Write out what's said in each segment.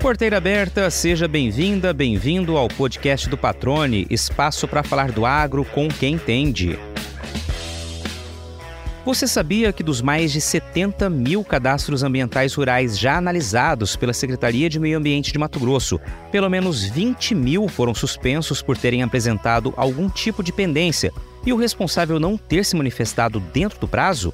Porteira aberta, seja bem-vinda, bem-vindo ao podcast do Patrone, espaço para falar do agro com quem entende. Você sabia que dos mais de 70 mil cadastros ambientais rurais já analisados pela Secretaria de Meio Ambiente de Mato Grosso, pelo menos 20 mil foram suspensos por terem apresentado algum tipo de pendência e o responsável não ter se manifestado dentro do prazo?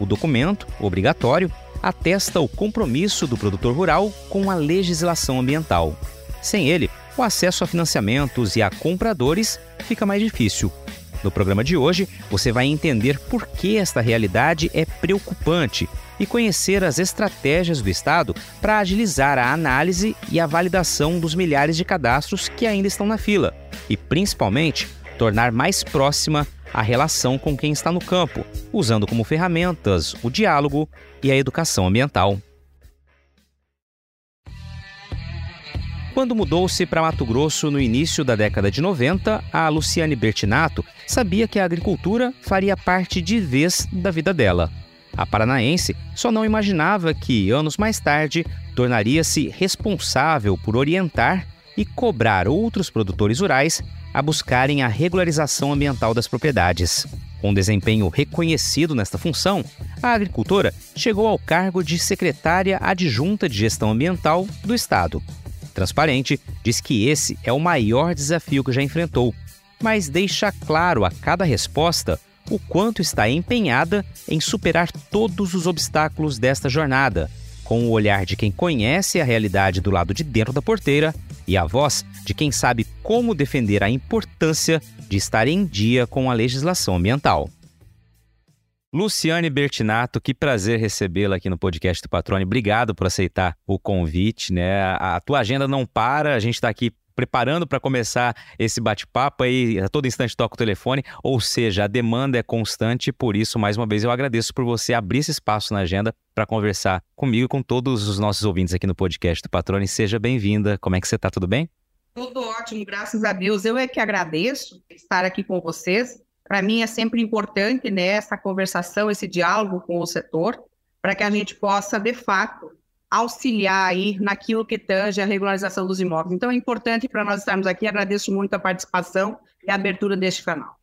O documento, obrigatório, atesta o compromisso do produtor rural com a legislação ambiental. Sem ele, o acesso a financiamentos e a compradores fica mais difícil. No programa de hoje, você vai entender por que esta realidade é preocupante e conhecer as estratégias do Estado para agilizar a análise e a validação dos milhares de cadastros que ainda estão na fila e, principalmente, tornar mais próxima a relação com quem está no campo, usando como ferramentas o diálogo e a educação ambiental. Quando mudou-se para Mato Grosso no início da década de 90, a Luciane Bertinato sabia que a agricultura faria parte de vez da vida dela. A paranaense só não imaginava que, anos mais tarde, tornaria-se responsável por orientar e cobrar outros produtores rurais a buscarem a regularização ambiental das propriedades. Com desempenho reconhecido nesta função, a agricultora chegou ao cargo de secretária adjunta de gestão ambiental do Estado. Transparente diz que esse é o maior desafio que já enfrentou, mas deixa claro a cada resposta o quanto está empenhada em superar todos os obstáculos desta jornada, com o olhar de quem conhece a realidade do lado de dentro da porteira e a voz de quem sabe como defender a importância de estar em dia com a legislação ambiental. Luciane Bertinato, que prazer recebê-la aqui no podcast do Patrone. Obrigado por aceitar o convite, né? A tua agenda não para, a gente está aqui preparando para começar esse bate-papo aí, a todo instante toca o telefone, ou seja, a demanda é constante, por isso, mais uma vez, eu agradeço por você abrir esse espaço na agenda para conversar comigo e com todos os nossos ouvintes aqui no podcast do Patrone. Seja bem-vinda. Como é que você está? Tudo bem? Tudo ótimo, graças a Deus. Eu é que agradeço estar aqui com vocês. Para mim é sempre importante né, essa conversação, esse diálogo com o setor, para que a gente possa, de fato, auxiliar aí naquilo que tange a regularização dos imóveis. Então é importante para nós estarmos aqui. Agradeço muito a participação e a abertura deste canal.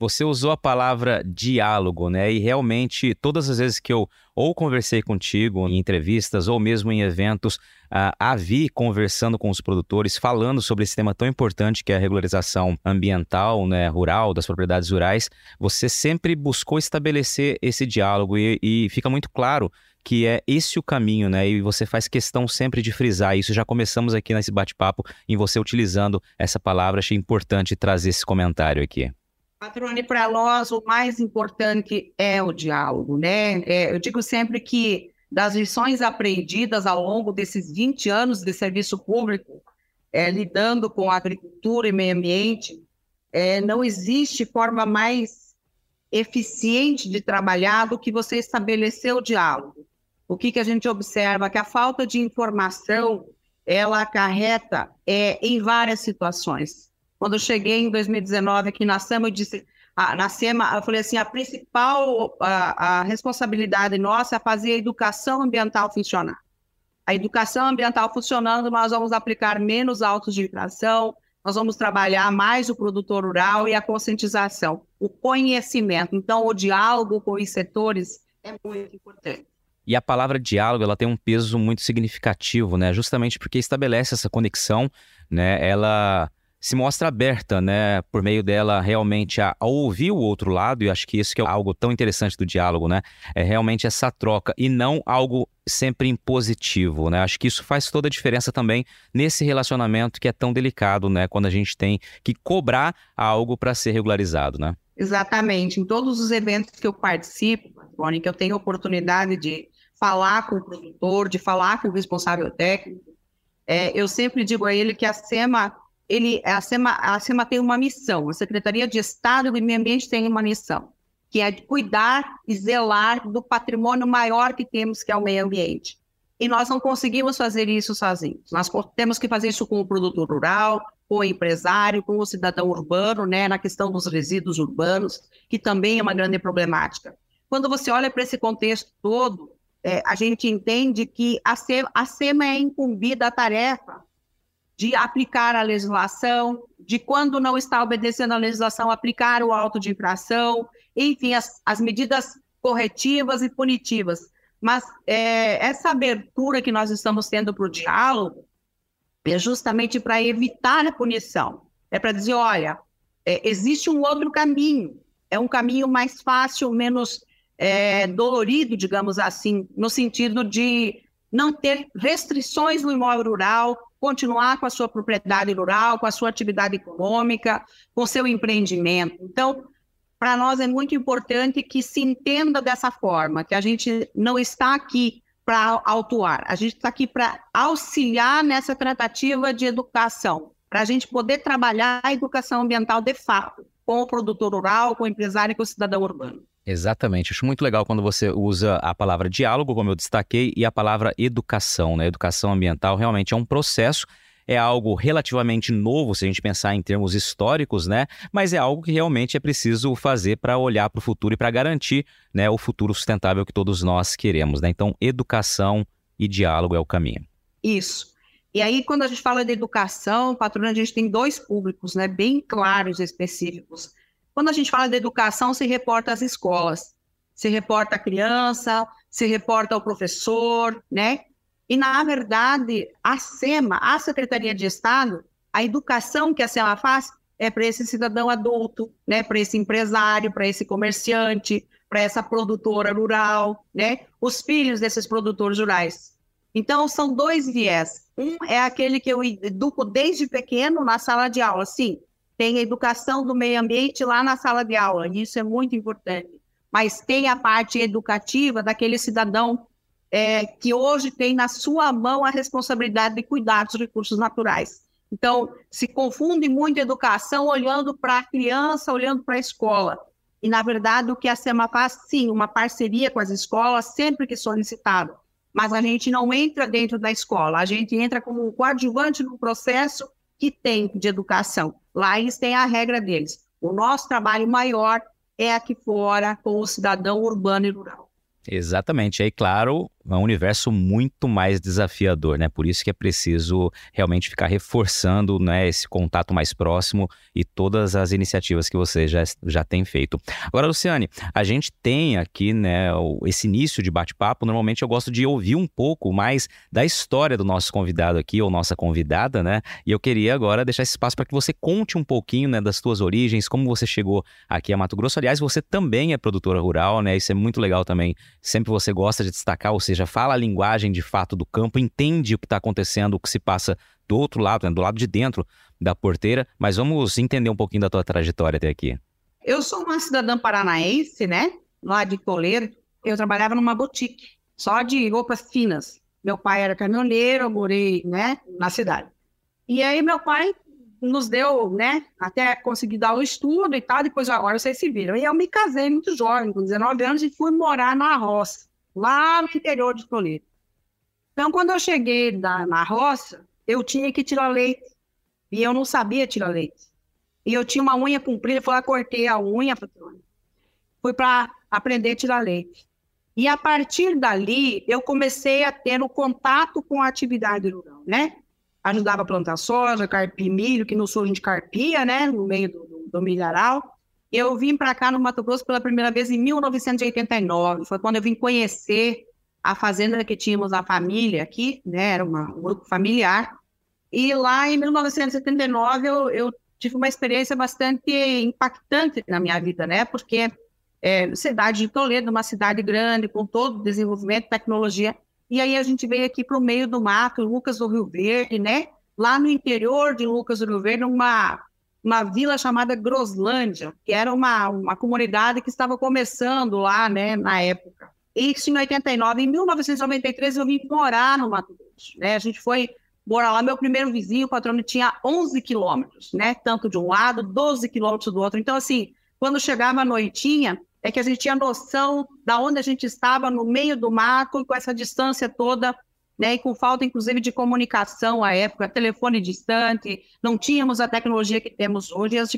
Você usou a palavra diálogo, né? E realmente, todas as vezes que eu ou conversei contigo em entrevistas ou mesmo em eventos, uh, a vi conversando com os produtores, falando sobre esse tema tão importante que é a regularização ambiental, né, rural, das propriedades rurais, você sempre buscou estabelecer esse diálogo e, e fica muito claro que é esse o caminho, né? E você faz questão sempre de frisar isso. Já começamos aqui nesse bate-papo em você utilizando essa palavra. Achei importante trazer esse comentário aqui. Patrone, para nós o mais importante é o diálogo, né? É, eu digo sempre que das lições aprendidas ao longo desses 20 anos de serviço público, é, lidando com agricultura e meio ambiente, é, não existe forma mais eficiente de trabalhar do que você estabelecer o diálogo. O que, que a gente observa? Que a falta de informação, ela acarreta é, em várias situações quando eu cheguei em 2019 aqui na SEMA, eu disse, ah, na SEMA, eu falei assim, a principal a, a responsabilidade nossa é fazer a educação ambiental funcionar. A educação ambiental funcionando, nós vamos aplicar menos autos de infração, nós vamos trabalhar mais o produtor rural e a conscientização, o conhecimento. Então, o diálogo com os setores é muito importante. E a palavra diálogo, ela tem um peso muito significativo, né? Justamente porque estabelece essa conexão, né? Ela se mostra aberta, né, por meio dela realmente a, a, ouvir o outro lado, e acho que isso que é algo tão interessante do diálogo, né, é realmente essa troca e não algo sempre impositivo, né, acho que isso faz toda a diferença também nesse relacionamento que é tão delicado, né, quando a gente tem que cobrar algo para ser regularizado, né. Exatamente, em todos os eventos que eu participo, Tony, que eu tenho oportunidade de falar com o produtor, de falar com o responsável técnico, é, eu sempre digo a ele que a SEMA ele, a, SEMA, a SEMA tem uma missão, a Secretaria de Estado do Meio Ambiente tem uma missão, que é de cuidar e zelar do patrimônio maior que temos, que é o meio ambiente. E nós não conseguimos fazer isso sozinhos. Nós temos que fazer isso com o produtor rural, com o empresário, com o cidadão urbano, né, na questão dos resíduos urbanos, que também é uma grande problemática. Quando você olha para esse contexto todo, é, a gente entende que a SEMA, a SEMA é incumbida a tarefa de aplicar a legislação, de quando não está obedecendo a legislação, aplicar o auto de infração, enfim, as, as medidas corretivas e punitivas. Mas é, essa abertura que nós estamos tendo para o diálogo é justamente para evitar a punição. É para dizer, olha, é, existe um outro caminho, é um caminho mais fácil, menos é, dolorido, digamos assim, no sentido de não ter restrições no imóvel rural, continuar com a sua propriedade rural, com a sua atividade econômica, com seu empreendimento. Então, para nós é muito importante que se entenda dessa forma, que a gente não está aqui para autuar, a gente está aqui para auxiliar nessa tratativa de educação, para a gente poder trabalhar a educação ambiental de fato, com o produtor rural, com o empresário e com o cidadão urbano. Exatamente. Acho muito legal quando você usa a palavra diálogo, como eu destaquei, e a palavra educação. Né? Educação ambiental realmente é um processo é algo relativamente novo se a gente pensar em termos históricos, né? Mas é algo que realmente é preciso fazer para olhar para o futuro e para garantir, né, o futuro sustentável que todos nós queremos, né? Então, educação e diálogo é o caminho. Isso. E aí, quando a gente fala de educação, patrona, a gente tem dois públicos, né, bem claros específicos. Quando a gente fala de educação, se reporta às escolas, se reporta à criança, se reporta ao professor, né? E, na verdade, a SEMA, a Secretaria de Estado, a educação que a SEMA faz é para esse cidadão adulto, né? para esse empresário, para esse comerciante, para essa produtora rural, né? os filhos desses produtores rurais. Então, são dois viés. Um é aquele que eu educo desde pequeno na sala de aula, sim, tem a educação do meio ambiente lá na sala de aula, e isso é muito importante. Mas tem a parte educativa daquele cidadão é, que hoje tem na sua mão a responsabilidade de cuidar dos recursos naturais. Então, se confunde muito educação olhando para a criança, olhando para a escola. E, na verdade, o que a SEMA faz, sim, uma parceria com as escolas, sempre que solicitado. Mas a gente não entra dentro da escola, a gente entra como um coadjuvante no processo que tem de educação. Lá eles têm a regra deles. O nosso trabalho maior é aqui fora com o cidadão urbano e rural. Exatamente. Aí, claro, é um universo muito mais desafiador, né? Por isso que é preciso realmente ficar reforçando né, esse contato mais próximo e todas as iniciativas que você já, já tem feito. Agora, Luciane, a gente tem aqui né, esse início de bate-papo. Normalmente eu gosto de ouvir um pouco mais da história do nosso convidado aqui, ou nossa convidada, né? E eu queria agora deixar esse espaço para que você conte um pouquinho né, das suas origens, como você chegou aqui a Mato Grosso. Aliás, você também é produtora rural, né? Isso é muito legal também. Sempre você gosta de destacar, ou seja, fala a linguagem de fato do campo, entende o que está acontecendo, o que se passa do outro lado, né, do lado de dentro da porteira. Mas vamos entender um pouquinho da tua trajetória até aqui. Eu sou uma cidadã paranaense, né? Lá de Toledo. Eu trabalhava numa boutique, só de roupas finas. Meu pai era caminhoneiro, eu morei, né, na cidade. E aí meu pai nos deu, né, até conseguir dar o estudo e tal, depois agora vocês se viram. E eu me casei muito jovem, com 19 anos, e fui morar na roça lá no interior de Toledo. Então, quando eu cheguei na, na roça, eu tinha que tirar leite. E eu não sabia tirar leite. E eu tinha uma unha comprida, fui lá, cortei a unha, fui para aprender a tirar leite. E a partir dali, eu comecei a ter o contato com a atividade rural, né? Ajudava a plantar soja, carpir milho, que no sul a gente carpia, né? No meio do, do, do milharal. Eu vim para cá no Mato Grosso pela primeira vez em 1989. Foi quando eu vim conhecer a fazenda que tínhamos a família aqui, né? Era uma, um grupo familiar. E lá em 1979 eu, eu, tive uma experiência bastante impactante na minha vida, né? Porque é, cidade de Toledo, uma cidade grande, com todo o desenvolvimento, tecnologia. E aí a gente veio aqui para o meio do mato, Lucas do Rio Verde, né? Lá no interior de Lucas do Rio Verde, uma uma vila chamada Groslândia, que era uma, uma comunidade que estava começando lá, né, na época. Isso em 89. Em 1993, eu vim morar no Mato Grosso. Né? A gente foi morar lá. Meu primeiro vizinho, o patrão, tinha 11 quilômetros, né? Tanto de um lado, 12 quilômetros do outro. Então, assim, quando chegava a noitinha, é que a gente tinha noção da onde a gente estava, no meio do mato, com essa distância toda né, e com falta, inclusive, de comunicação à época, telefone distante, não tínhamos a tecnologia que temos hoje, e as,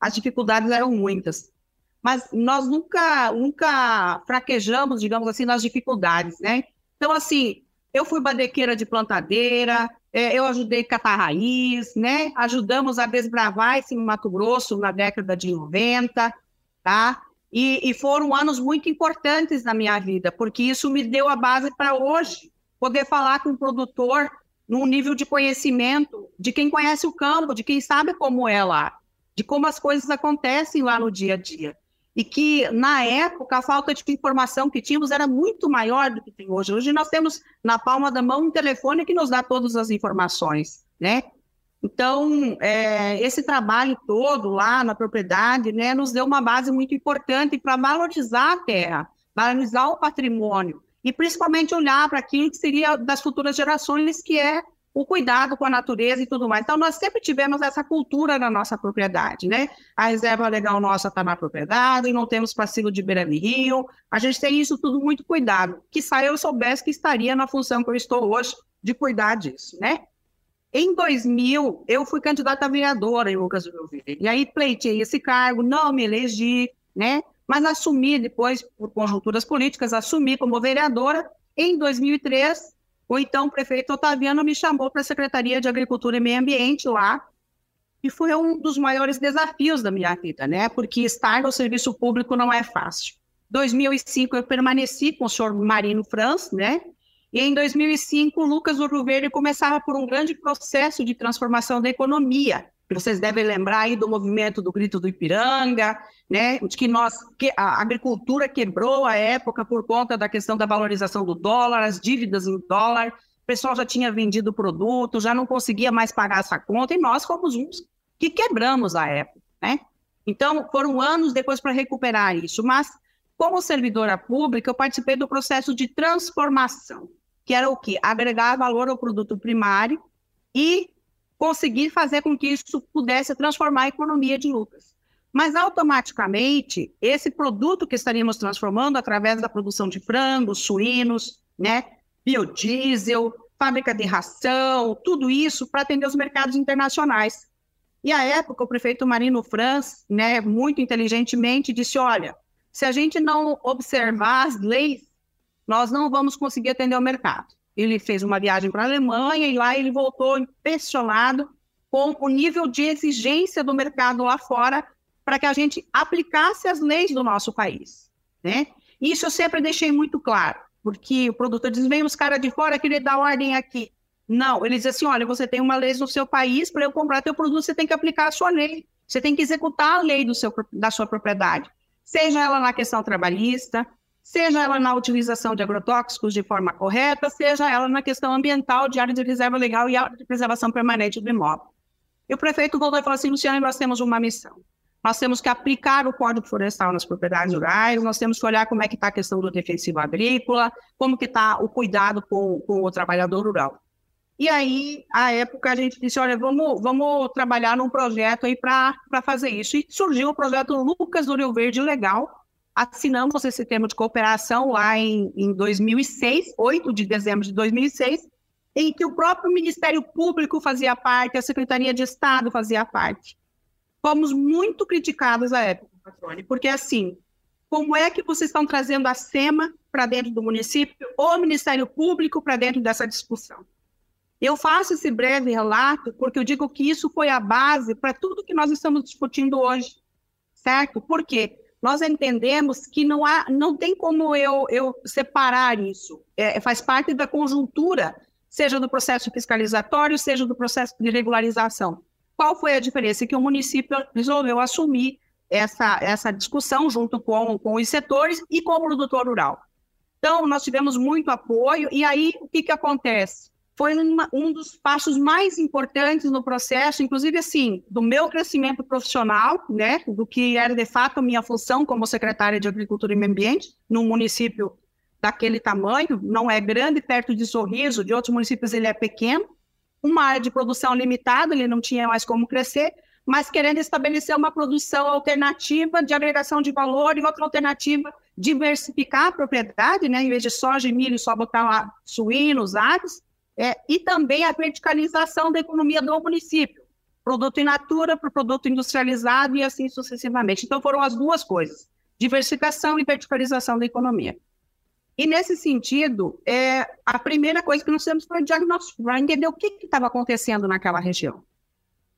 as dificuldades eram muitas. mas nós nunca, nunca fraquejamos, digamos assim, nas dificuldades, né? Então, assim, eu fui badequeira de plantadeira, é, eu ajudei a catar raiz, né? Ajudamos a desbravar esse Mato Grosso na década de 90, tá? E, e foram anos muito importantes na minha vida, porque isso me deu a base para hoje poder falar com o produtor num nível de conhecimento de quem conhece o campo, de quem sabe como é lá, de como as coisas acontecem lá no dia a dia. E que, na época, a falta de informação que tínhamos era muito maior do que tem hoje. Hoje nós temos na palma da mão um telefone que nos dá todas as informações, né? Então, é, esse trabalho todo lá na propriedade né, nos deu uma base muito importante para valorizar a terra, valorizar o patrimônio e principalmente olhar para aquilo que seria das futuras gerações, que é o cuidado com a natureza e tudo mais. Então, nós sempre tivemos essa cultura na nossa propriedade, né? A reserva legal nossa está na propriedade, não temos passivo de beira de rio, a gente tem isso tudo muito cuidado. Que se eu soubesse que estaria na função que eu estou hoje de cuidar disso, né? Em 2000, eu fui candidata a vereadora em Lucas do Rio Verde. E aí pleitei esse cargo, não me elegi, né? Mas assumi depois, por conjunturas políticas, assumi como vereadora. Em 2003, o então prefeito Otaviano me chamou para a Secretaria de Agricultura e Meio Ambiente lá. E foi um dos maiores desafios da minha vida, né? Porque estar no serviço público não é fácil. 2005 eu permaneci com o senhor Marino Franz, né? E em 2005, o Lucas Rio Verde começava por um grande processo de transformação da economia. Vocês devem lembrar aí do movimento do Grito do Ipiranga, né? De que nós, que a agricultura quebrou a época por conta da questão da valorização do dólar, as dívidas em dólar. O pessoal já tinha vendido o produto, já não conseguia mais pagar essa conta, e nós fomos uns que quebramos a época, né? Então, foram anos depois para recuperar isso. Mas, como servidora pública, eu participei do processo de transformação que era o quê? Agregar valor ao produto primário e conseguir fazer com que isso pudesse transformar a economia de Lucas. Mas automaticamente, esse produto que estaríamos transformando através da produção de frangos, suínos, né, biodiesel, fábrica de ração, tudo isso para atender os mercados internacionais. E à época, o prefeito Marino Franz, né, muito inteligentemente, disse: olha, se a gente não observar as leis nós não vamos conseguir atender o mercado. Ele fez uma viagem para a Alemanha e lá ele voltou impressionado com o nível de exigência do mercado lá fora para que a gente aplicasse as leis do nosso país, né? Isso eu sempre deixei muito claro, porque o produtor diz, vem os caras de fora querer dar ordem aqui. Não, ele diz assim, olha, você tem uma lei no seu país, para eu comprar teu produto, você tem que aplicar a sua lei. Você tem que executar a lei do seu, da sua propriedade. Seja ela na questão trabalhista, seja ela na utilização de agrotóxicos de forma correta, seja ela na questão ambiental de área de reserva legal e área de preservação permanente do imóvel. E o prefeito voltou e falou assim, Luciano, nós temos uma missão. Nós temos que aplicar o Código Florestal nas propriedades rurais, nós temos que olhar como é que está a questão do defensivo agrícola, como que está o cuidado com, com o trabalhador rural. E aí, à época, a gente disse, olha, vamos, vamos trabalhar num projeto aí para fazer isso. E surgiu o projeto Lucas do Rio Verde Legal, assinamos esse termo de cooperação lá em, em 2006, 8 de dezembro de 2006, em que o próprio Ministério Público fazia parte, a Secretaria de Estado fazia parte. Fomos muito criticados à época, Patrone, porque assim, como é que vocês estão trazendo a SEMA para dentro do município ou o Ministério Público para dentro dessa discussão? Eu faço esse breve relato porque eu digo que isso foi a base para tudo que nós estamos discutindo hoje, certo? Por quê? Nós entendemos que não, há, não tem como eu, eu separar isso. É, faz parte da conjuntura, seja do processo fiscalizatório, seja do processo de regularização. Qual foi a diferença? Que o município resolveu assumir essa, essa discussão junto com, com os setores e com o produtor rural. Então, nós tivemos muito apoio, e aí o que, que acontece? Foi uma, um dos passos mais importantes no processo, inclusive assim, do meu crescimento profissional, né, do que era de fato a minha função como secretária de Agricultura e Meio Ambiente, num município daquele tamanho, não é grande, perto de Sorriso, de outros municípios ele é pequeno, uma área de produção limitada, ele não tinha mais como crescer, mas querendo estabelecer uma produção alternativa de agregação de valor e outra alternativa diversificar a propriedade, né, em vez de soja e milho, só botar lá suínos, aves, é, e também a verticalização da economia do município, produto in natura para produto industrializado e assim sucessivamente. Então, foram as duas coisas. diversificação e verticalização da economia. E nesse sentido, é, a primeira coisa que nós temos foi o diagnóstico, para entender o que estava acontecendo naquela região.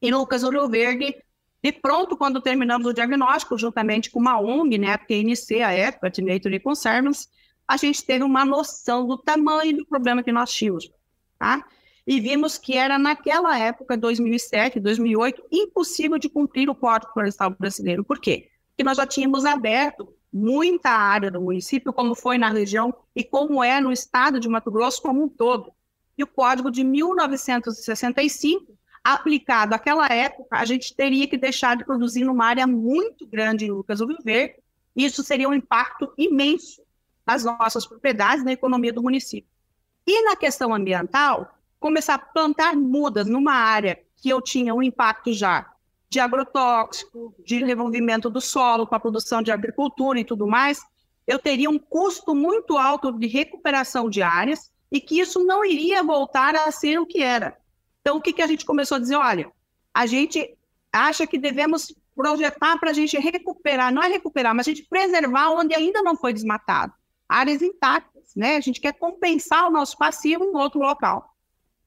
E Lucas Ouro Verde, de pronto, quando terminamos o diagnóstico, juntamente com uma ONG, né, porque a época, Nature Conservance, a gente teve uma noção do tamanho do problema que nós tínhamos, tá? E vimos que era naquela época, 2007, 2008, impossível de cumprir o Código Florestal Brasileiro. Por quê? Porque nós já tínhamos aberto muita área do município, como foi na região e como é no estado de Mato Grosso como um todo. E o Código de 1965, aplicado àquela época, a gente teria que deixar de produzir numa área muito grande em Lucas do Viver. Isso seria um impacto imenso nas nossas propriedades, na economia do município. E na questão ambiental, começar a plantar mudas numa área que eu tinha um impacto já de agrotóxico, de revolvimento do solo com a produção de agricultura e tudo mais, eu teria um custo muito alto de recuperação de áreas e que isso não iria voltar a ser o que era. Então, o que, que a gente começou a dizer? Olha, a gente acha que devemos projetar para a gente recuperar, não é recuperar, mas a gente preservar onde ainda não foi desmatado áreas intactas, né? A gente quer compensar o nosso passivo em outro local.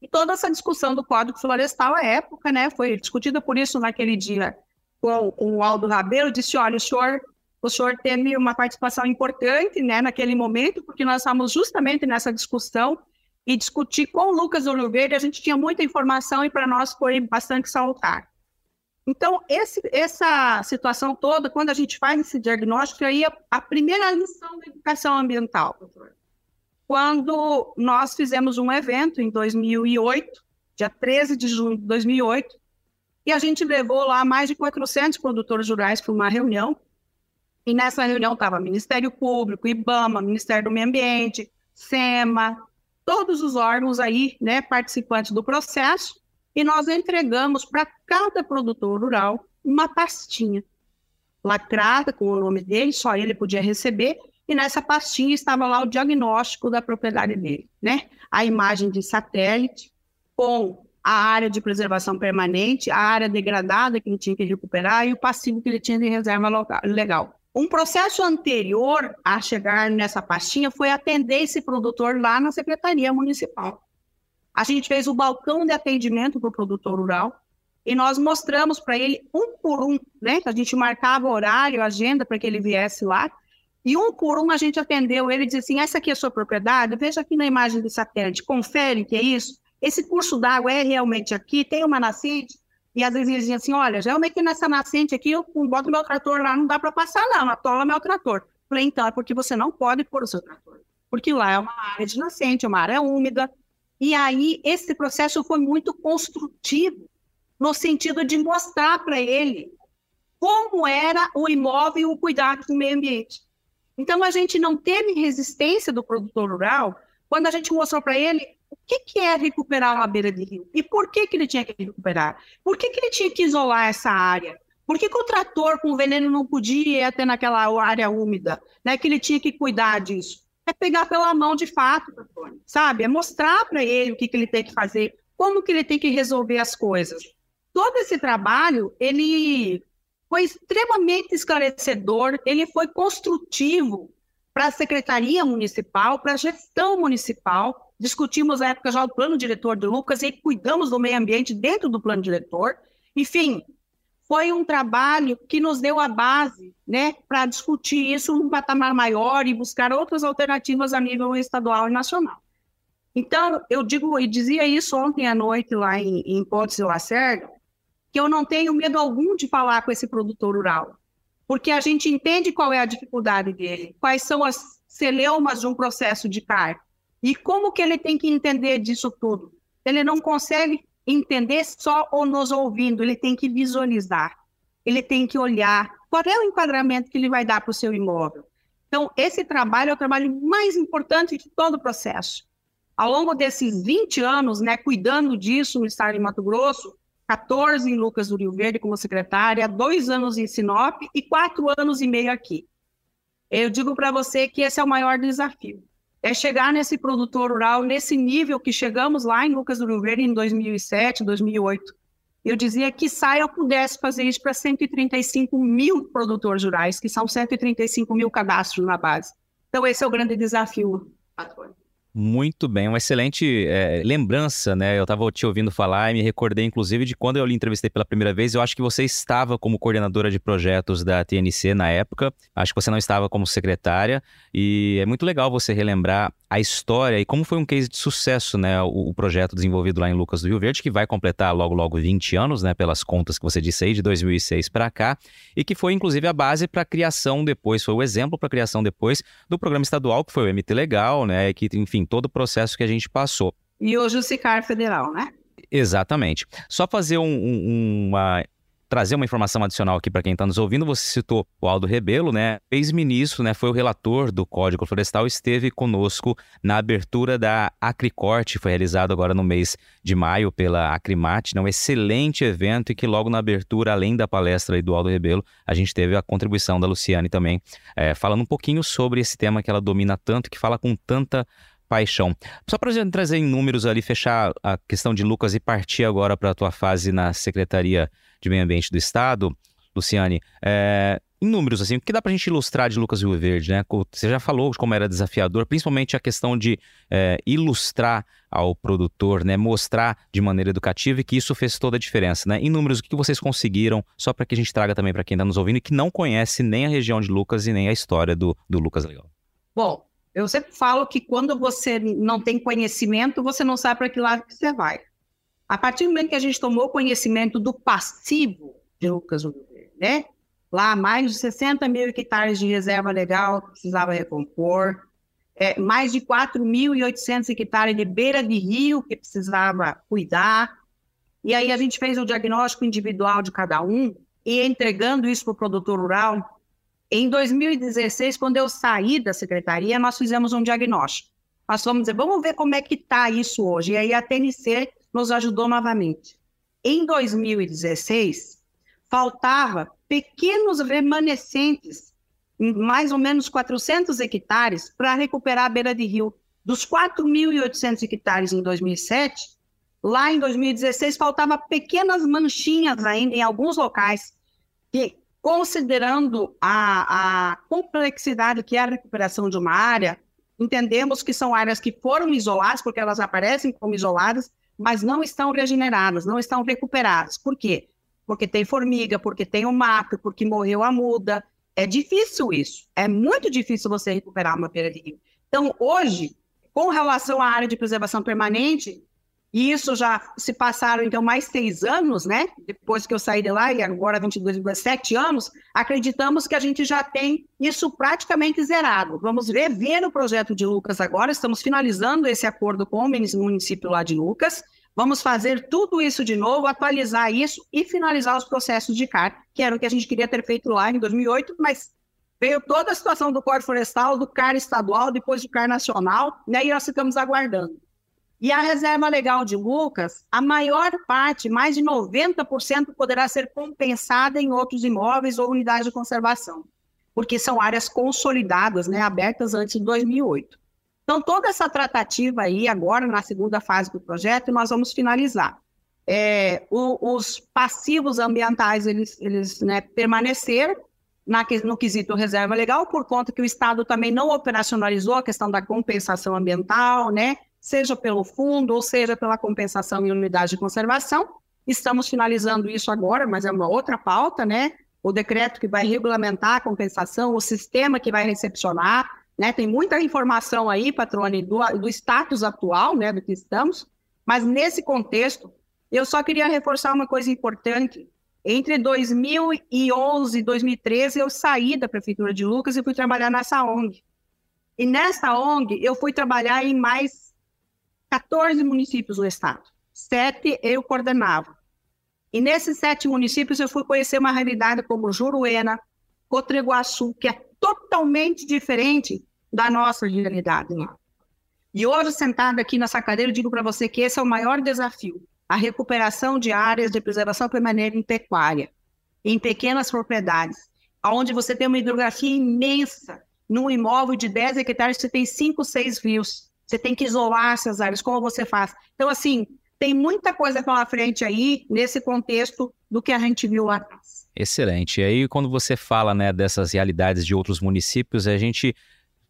E toda essa discussão do Código Florestal à época, né, foi discutida por isso naquele dia com, o Aldo Rabelo, disse, olha, o senhor, o senhor teve uma participação importante, né, naquele momento, porque nós estávamos justamente nessa discussão e discutir com o Lucas Oliveira, a gente tinha muita informação e para nós foi bastante salutar. Então, esse, essa situação toda, quando a gente faz esse diagnóstico, aí a, a primeira lição da educação ambiental. Quando nós fizemos um evento em 2008, dia 13 de junho de 2008, e a gente levou lá mais de 400 produtores rurais para uma reunião, e nessa reunião estava Ministério Público, IBAMA, Ministério do Meio Ambiente, SEMA, todos os órgãos aí, né, participantes do processo, e nós entregamos para cada produtor rural uma pastinha lacrada com o nome dele, só ele podia receber, e nessa pastinha estava lá o diagnóstico da propriedade dele, né? A imagem de satélite com a área de preservação permanente, a área degradada que ele tinha que recuperar e o passivo que ele tinha de reserva legal. Um processo anterior a chegar nessa pastinha foi atender esse produtor lá na Secretaria Municipal. A gente fez o balcão de atendimento para o produtor rural e nós mostramos para ele um por um, né? A gente marcava horário, agenda para que ele viesse lá. E um por um a gente atendeu ele e disse assim: essa aqui é a sua propriedade, veja aqui na imagem do satélite, confere que é isso. Esse curso d'água é realmente aqui, tem uma nascente. E às vezes ele dizia assim: olha, realmente nessa nascente aqui, eu boto meu trator lá, não dá para passar, não, atola meu trator. Falei, então, é porque você não pode pôr o seu trator. Porque lá é uma área de nascente, é uma área úmida, e aí, esse processo foi muito construtivo, no sentido de mostrar para ele como era o imóvel e o cuidado do meio ambiente. Então, a gente não teve resistência do produtor rural quando a gente mostrou para ele o que, que é recuperar uma beira de rio e por que, que ele tinha que recuperar, por que, que ele tinha que isolar essa área, por que, que o trator com veneno não podia ter naquela área úmida, né, que ele tinha que cuidar disso é pegar pela mão de fato, sabe? É mostrar para ele o que, que ele tem que fazer, como que ele tem que resolver as coisas. Todo esse trabalho, ele foi extremamente esclarecedor, ele foi construtivo para a Secretaria Municipal, para a gestão municipal. Discutimos na época já o plano diretor do Lucas e cuidamos do meio ambiente dentro do plano diretor. Enfim, foi um trabalho que nos deu a base né, para discutir isso num patamar maior e buscar outras alternativas a nível estadual e nacional. Então, eu digo e dizia isso ontem à noite lá em, em Pontes e Lacerda, que eu não tenho medo algum de falar com esse produtor rural, porque a gente entende qual é a dificuldade dele, quais são as celeumas de um processo de CAR, e como que ele tem que entender disso tudo. Ele não consegue entender só ou nos ouvindo, ele tem que visualizar, ele tem que olhar qual é o enquadramento que ele vai dar para o seu imóvel. Então, esse trabalho é o trabalho mais importante de todo o processo. Ao longo desses 20 anos, né, cuidando disso no estado de Mato Grosso, 14 em Lucas do Rio Verde como secretária, dois anos em Sinop e quatro anos e meio aqui. Eu digo para você que esse é o maior desafio é chegar nesse produtor rural, nesse nível que chegamos lá em Lucas do Rio Verde em 2007, 2008. eu dizia que sai eu pudesse fazer isso para 135 mil produtores rurais, que são 135 mil cadastros na base. Então, esse é o grande desafio, Antônio. Muito bem, uma excelente é, lembrança, né? Eu estava te ouvindo falar e me recordei, inclusive, de quando eu lhe entrevistei pela primeira vez. Eu acho que você estava como coordenadora de projetos da TNC na época. Acho que você não estava como secretária. E é muito legal você relembrar a história e como foi um case de sucesso, né? O, o, projeto desenvolvido lá em Lucas do Rio Verde, que vai completar logo, logo 20 anos, né? Pelas contas que você disse aí, de 2006 para cá. E que foi, inclusive, a base para a criação depois, foi o exemplo para a criação depois do programa estadual, que foi o MT Legal, né? Que, enfim, todo o processo que a gente passou. E hoje o SICAR federal, né? Exatamente. Só fazer um, um, uma trazer uma informação adicional aqui para quem está nos ouvindo. Você citou o Aldo Rebelo, né? Ex-ministro, né? Foi o relator do Código Florestal, esteve conosco na abertura da Acricorte, foi realizado agora no mês de maio pela Acrimate, né? um excelente evento e que logo na abertura, além da palestra do Aldo Rebelo, a gente teve a contribuição da Luciane também, é, falando um pouquinho sobre esse tema que ela domina tanto, que fala com tanta paixão. Só para trazer em números ali, fechar a questão de Lucas e partir agora para a tua fase na Secretaria de Meio Ambiente do Estado, Luciane, é, em números, assim, o que dá para a gente ilustrar de Lucas Rio Verde, né? Você já falou como era desafiador, principalmente a questão de é, ilustrar ao produtor, né? Mostrar de maneira educativa e que isso fez toda a diferença, né? Em números, o que vocês conseguiram, só para que a gente traga também para quem está nos ouvindo e que não conhece nem a região de Lucas e nem a história do, do Lucas Legal. Bom, eu sempre falo que quando você não tem conhecimento, você não sabe para que lado que você vai. A partir do momento que a gente tomou conhecimento do passivo de Lucas né? Lá, mais de 60 mil hectares de reserva legal que precisava recompor, é, mais de 4.800 hectares de beira de rio que precisava cuidar. E aí a gente fez o diagnóstico individual de cada um e entregando isso para o produtor rural, em 2016, quando eu saí da secretaria, nós fizemos um diagnóstico. Nós fomos dizer, vamos ver como é que está isso hoje. E aí a TNC nos ajudou novamente. Em 2016, faltava pequenos remanescentes, mais ou menos 400 hectares, para recuperar a beira de rio. Dos 4.800 hectares em 2007, lá em 2016 faltava pequenas manchinhas ainda em alguns locais que Considerando a, a complexidade que é a recuperação de uma área, entendemos que são áreas que foram isoladas, porque elas aparecem como isoladas, mas não estão regeneradas, não estão recuperadas. Por quê? Porque tem formiga, porque tem o mato, porque morreu a muda. É difícil isso. É muito difícil você recuperar uma beira de rio. Então, hoje, com relação à área de preservação permanente, e isso já se passaram, então, mais seis anos, né? Depois que eu saí de lá, e agora 22, sete anos, acreditamos que a gente já tem isso praticamente zerado. Vamos rever o projeto de Lucas agora, estamos finalizando esse acordo com o município lá de Lucas. Vamos fazer tudo isso de novo, atualizar isso e finalizar os processos de CAR, que era o que a gente queria ter feito lá em 2008, mas veio toda a situação do Código Florestal, do CAR estadual, depois do CAR nacional, né? E nós ficamos aguardando. E a reserva legal de Lucas, a maior parte, mais de 90%, poderá ser compensada em outros imóveis ou unidades de conservação, porque são áreas consolidadas, né, abertas antes de 2008. Então, toda essa tratativa aí, agora na segunda fase do projeto, nós vamos finalizar. É, o, os passivos ambientais, eles, eles né, permaneceram na, no quesito reserva legal, por conta que o Estado também não operacionalizou a questão da compensação ambiental, né? Seja pelo fundo ou seja pela compensação em unidade de conservação. Estamos finalizando isso agora, mas é uma outra pauta, né? O decreto que vai regulamentar a compensação, o sistema que vai recepcionar, né? Tem muita informação aí, Patrone, do, do status atual, né, do que estamos, mas nesse contexto, eu só queria reforçar uma coisa importante. Entre 2011 e 2013, eu saí da Prefeitura de Lucas e fui trabalhar nessa ONG. E nessa ONG, eu fui trabalhar em mais 14 municípios no estado. Sete eu coordenava. E nesses sete municípios eu fui conhecer uma realidade como Juruena, Cotreguaçu, que é totalmente diferente da nossa realidade lá. E hoje, sentado aqui nessa cadeira, eu digo para você que esse é o maior desafio, a recuperação de áreas de preservação permanente em pecuária, em pequenas propriedades, onde você tem uma hidrografia imensa, num imóvel de 10 hectares você tem 5, 6 rios, você tem que isolar essas áreas, como você faz? Então, assim, tem muita coisa pela frente aí, nesse contexto do que a gente viu lá atrás. Excelente. E aí, quando você fala né, dessas realidades de outros municípios, a gente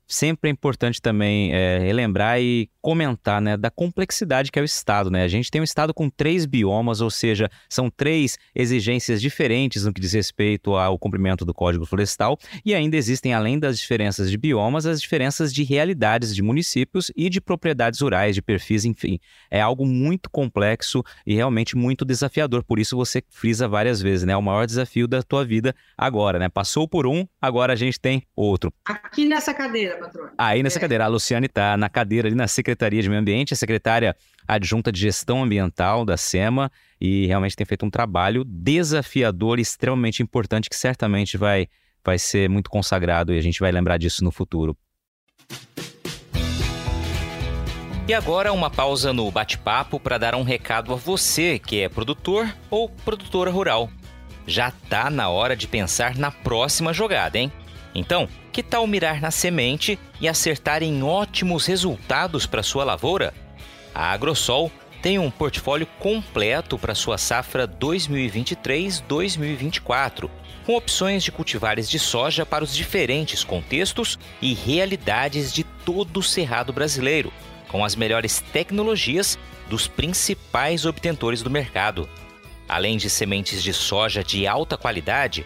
sempre é importante também é, relembrar e comentar né, da complexidade que é o Estado. Né? A gente tem um Estado com três biomas, ou seja, são três exigências diferentes no que diz respeito ao cumprimento do Código Florestal, e ainda existem, além das diferenças de biomas, as diferenças de realidades de municípios e de propriedades rurais, de perfis, enfim. É algo muito complexo e realmente muito desafiador. Por isso você frisa várias vezes, né? É o maior desafio da tua vida agora, né? Passou por um, agora a gente tem outro. Aqui nessa cadeira patrônio. Aí nessa é. cadeira, a Luciane está na cadeira ali na Secretaria de Meio Ambiente, a secretária adjunta de Gestão Ambiental da SEMA e realmente tem feito um trabalho desafiador e extremamente importante que certamente vai, vai ser muito consagrado e a gente vai lembrar disso no futuro. E agora uma pausa no bate-papo para dar um recado a você que é produtor ou produtora rural. Já tá na hora de pensar na próxima jogada, hein? Então, que tal mirar na semente e acertar em ótimos resultados para sua lavoura? A Agrosol tem um portfólio completo para sua safra 2023-2024, com opções de cultivares de soja para os diferentes contextos e realidades de todo o cerrado brasileiro, com as melhores tecnologias dos principais obtentores do mercado. Além de sementes de soja de alta qualidade,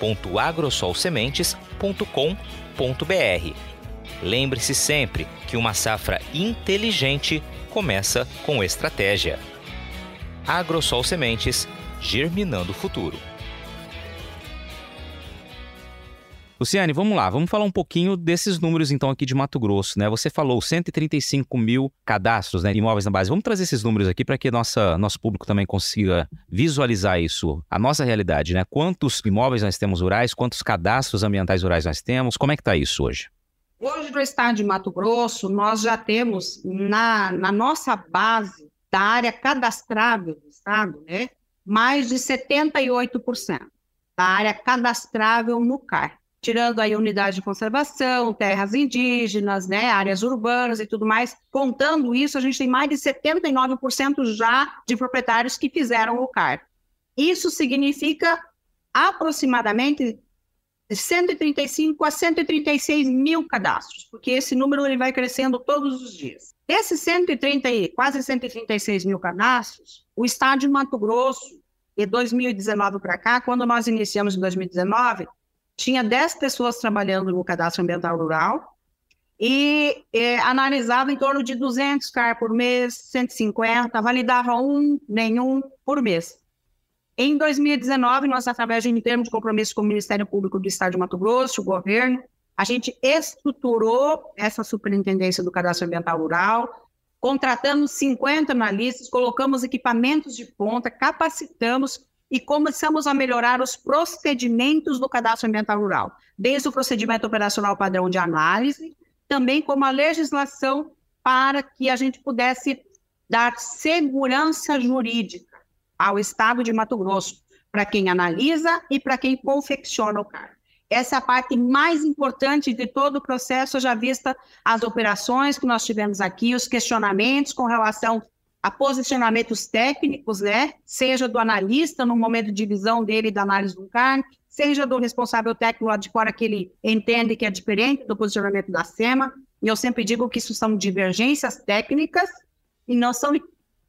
www.agrosolsementes.com.br. Lembre-se sempre que uma safra inteligente começa com estratégia. Agrosol Sementes, germinando o futuro. Luciane, vamos lá, vamos falar um pouquinho desses números então aqui de Mato Grosso, né? Você falou 135 mil cadastros, né, imóveis na base. Vamos trazer esses números aqui para que nossa, nosso público também consiga visualizar isso, a nossa realidade, né? Quantos imóveis nós temos rurais, quantos cadastros ambientais rurais nós temos, como é que está isso hoje? Hoje no estado de Mato Grosso, nós já temos na, na nossa base da área cadastrável do estado, né, mais de 78% da área cadastrável no CAR tirando aí unidade de conservação, terras indígenas, né, áreas urbanas e tudo mais. Contando isso, a gente tem mais de 79% já de proprietários que fizeram o CAR. Isso significa aproximadamente 135 a 136 mil cadastros, porque esse número ele vai crescendo todos os dias. Desses 130, quase 136 mil cadastros, o estado de Mato Grosso, de 2019 para cá, quando nós iniciamos em 2019, tinha 10 pessoas trabalhando no cadastro ambiental rural e é, analisava em torno de 200 CAR por mês, 150, validava um, nenhum por mês. Em 2019, nós, através de um termo de compromisso com o Ministério Público do Estado de Mato Grosso, o governo, a gente estruturou essa superintendência do cadastro ambiental rural, contratamos 50 analistas, colocamos equipamentos de ponta, capacitamos e começamos a melhorar os procedimentos do cadastro ambiental rural, desde o procedimento operacional padrão de análise, também como a legislação para que a gente pudesse dar segurança jurídica ao Estado de Mato Grosso, para quem analisa e para quem confecciona o CAR. Essa é a parte mais importante de todo o processo, já vista as operações que nós tivemos aqui, os questionamentos com relação a posicionamentos técnicos, né? Seja do analista no momento de visão dele da análise do carne, seja do responsável técnico lá de fora que ele entende que é diferente do posicionamento da SEMA. E eu sempre digo que isso são divergências técnicas e não são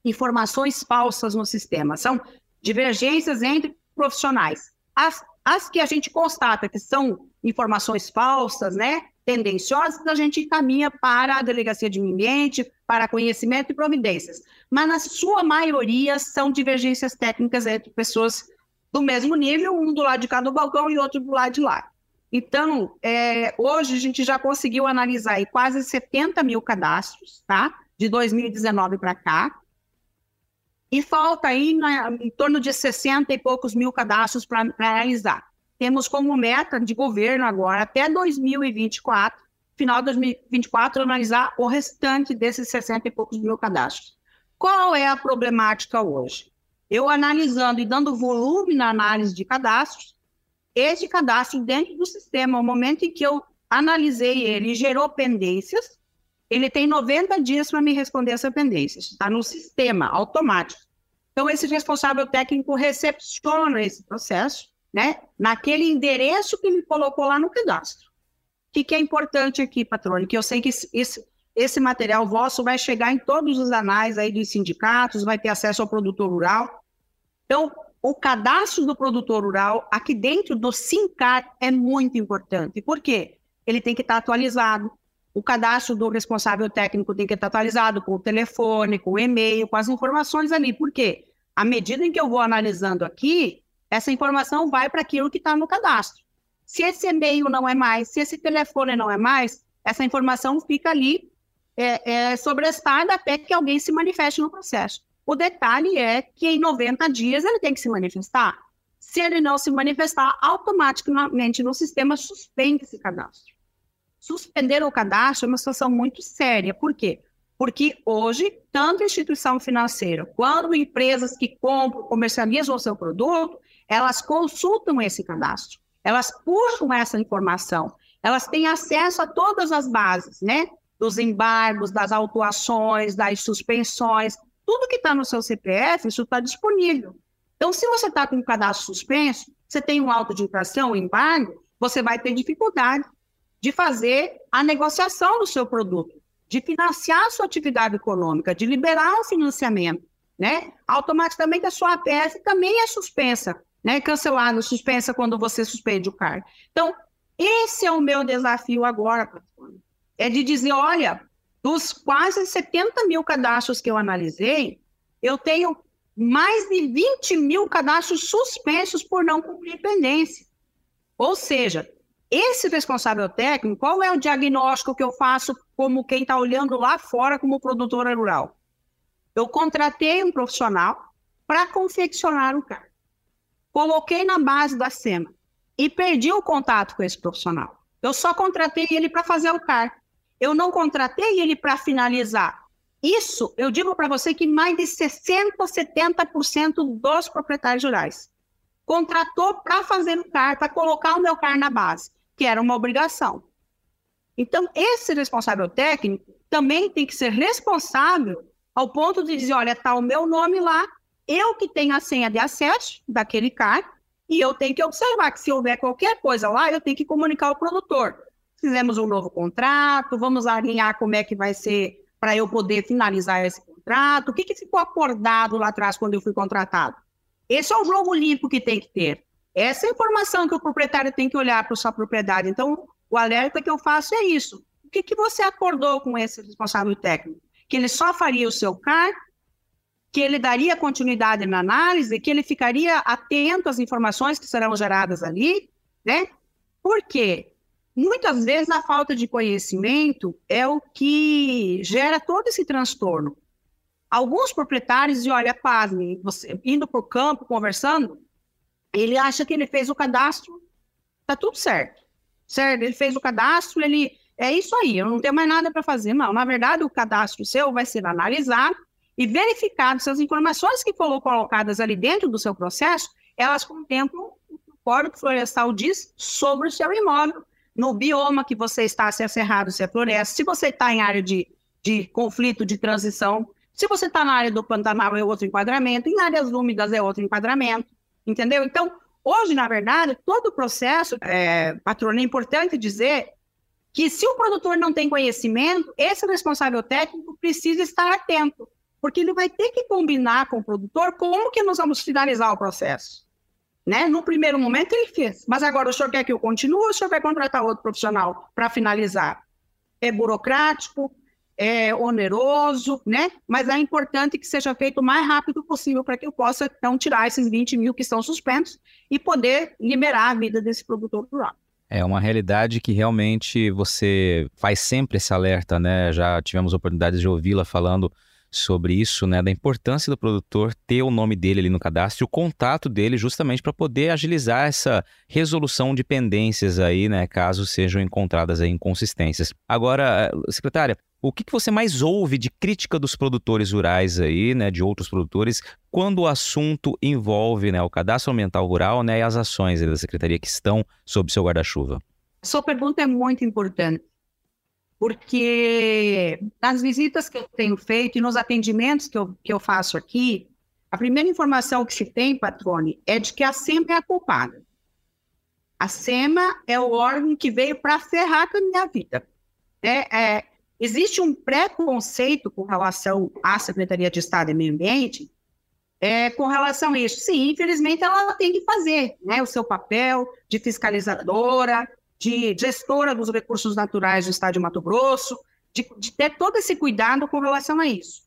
informações falsas no sistema, são divergências entre profissionais. As, as que a gente constata que são informações falsas, né, tendenciosas, a gente encaminha para a delegacia de ambiente, para conhecimento e providências mas na sua maioria são divergências técnicas entre pessoas do mesmo nível, um do lado de cá do balcão e outro do lado de lá. Então, é, hoje a gente já conseguiu analisar quase 70 mil cadastros, tá? De 2019 para cá. E falta aí na, em torno de 60 e poucos mil cadastros para analisar. Temos como meta de governo agora, até 2024, final de 2024, analisar o restante desses 60 e poucos mil cadastros. Qual é a problemática hoje? Eu analisando e dando volume na análise de cadastros, esse cadastro dentro do sistema, no momento em que eu analisei ele e gerou pendências, ele tem 90 dias para me responder essa pendência. Está no sistema automático. Então, esse responsável técnico recepciona esse processo, né, naquele endereço que ele colocou lá no cadastro. O que, que é importante aqui, patrone? Que eu sei que esse, esse material vosso vai chegar em todos os anais aí dos sindicatos, vai ter acesso ao produtor rural. Então, o cadastro do produtor rural aqui dentro do SINCAR é muito importante. Por quê? Ele tem que estar atualizado, o cadastro do responsável técnico tem que estar atualizado com o telefone, com o e-mail, com as informações ali. Por quê? À medida em que eu vou analisando aqui, essa informação vai para aquilo que está no cadastro. Se esse e-mail não é mais, se esse telefone não é mais, essa informação fica ali é, é, sobrestada até que alguém se manifeste no processo. O detalhe é que em 90 dias ele tem que se manifestar. Se ele não se manifestar, automaticamente no sistema suspende esse cadastro suspender o cadastro é uma situação muito séria. Por quê? Porque hoje, tanto instituição financeira quanto empresas que compram, comercializam o seu produto, elas consultam esse cadastro, elas puxam essa informação, elas têm acesso a todas as bases, né? Dos embargos, das autuações, das suspensões, tudo que está no seu CPF, isso está disponível. Então, se você está com um cadastro suspenso, você tem um auto de infração, um embargo, você vai ter dificuldade de fazer a negociação do seu produto, de financiar a sua atividade econômica, de liberar o financiamento, né? Automaticamente a sua APS também é suspensa, né? Cancelada, suspensa quando você suspende o CAR. Então, esse é o meu desafio agora, é de dizer, olha, dos quase 70 mil cadastros que eu analisei, eu tenho mais de 20 mil cadastros suspensos por não cumprir pendência. Ou seja, esse responsável técnico, qual é o diagnóstico que eu faço como quem está olhando lá fora como produtora rural? Eu contratei um profissional para confeccionar o carro. Coloquei na base da SEMA e perdi o contato com esse profissional. Eu só contratei ele para fazer o CAR. Eu não contratei ele para finalizar. Isso, eu digo para você que mais de 60% a 70% dos proprietários rurais contratou para fazer o CAR, para colocar o meu CAR na base que era uma obrigação. Então, esse responsável técnico também tem que ser responsável ao ponto de dizer, olha, está o meu nome lá, eu que tenho a senha de acesso daquele CAR, e eu tenho que observar que se houver qualquer coisa lá, eu tenho que comunicar ao produtor. Fizemos um novo contrato, vamos alinhar como é que vai ser para eu poder finalizar esse contrato, o que, que ficou acordado lá atrás quando eu fui contratado. Esse é o jogo limpo que tem que ter. Essa é a informação que o proprietário tem que olhar para sua propriedade. Então, o alerta que eu faço é isso. O que, que você acordou com esse responsável técnico? Que ele só faria o seu CAR, que ele daria continuidade na análise, que ele ficaria atento às informações que serão geradas ali, né? Por quê? Muitas vezes a falta de conhecimento é o que gera todo esse transtorno. Alguns proprietários, e olha, pasmem, você indo para o campo, conversando, ele acha que ele fez o cadastro, tá tudo certo. Certo? Ele fez o cadastro, ele é isso aí, eu não tenho mais nada para fazer. Não, na verdade, o cadastro seu vai ser analisado e verificado se as informações que foram colocadas ali dentro do seu processo, elas contemplam o que o Código Florestal diz sobre o seu imóvel, no bioma que você está, se é cerrado, se é floresta, se você está em área de, de conflito, de transição, se você está na área do Pantanal é outro enquadramento, em áreas úmidas é outro enquadramento entendeu? Então, hoje, na verdade, todo o processo, é, patrona, é importante dizer que se o produtor não tem conhecimento, esse responsável técnico precisa estar atento, porque ele vai ter que combinar com o produtor como que nós vamos finalizar o processo. Né? No primeiro momento ele fez, mas agora o senhor quer que eu continue ou o senhor vai contratar outro profissional para finalizar? É burocrático, é oneroso, né? Mas é importante que seja feito o mais rápido possível para que eu possa, então, tirar esses 20 mil que estão suspensos e poder liberar a vida desse produtor rural. É uma realidade que realmente você faz sempre esse alerta, né? Já tivemos oportunidades de ouvi-la falando sobre isso, né, da importância do produtor ter o nome dele ali no cadastro, o contato dele justamente para poder agilizar essa resolução de pendências aí, né, caso sejam encontradas inconsistências. Agora, eh, secretária, o que, que você mais ouve de crítica dos produtores rurais aí, né, de outros produtores, quando o assunto envolve, né, o cadastro ambiental rural, né, e as ações da secretaria que estão sob seu guarda-chuva? Sua pergunta é muito importante porque nas visitas que eu tenho feito e nos atendimentos que eu, que eu faço aqui, a primeira informação que se tem, Patrone, é de que a SEMA é a culpada. A SEMA é o órgão que veio para ferrar com a minha vida. É, é, existe um preconceito com relação à Secretaria de Estado e Meio Ambiente é, com relação a isso. Sim, infelizmente ela tem que fazer né, o seu papel de fiscalizadora, de gestora dos recursos naturais do Estado de Mato Grosso, de, de ter todo esse cuidado com relação a isso.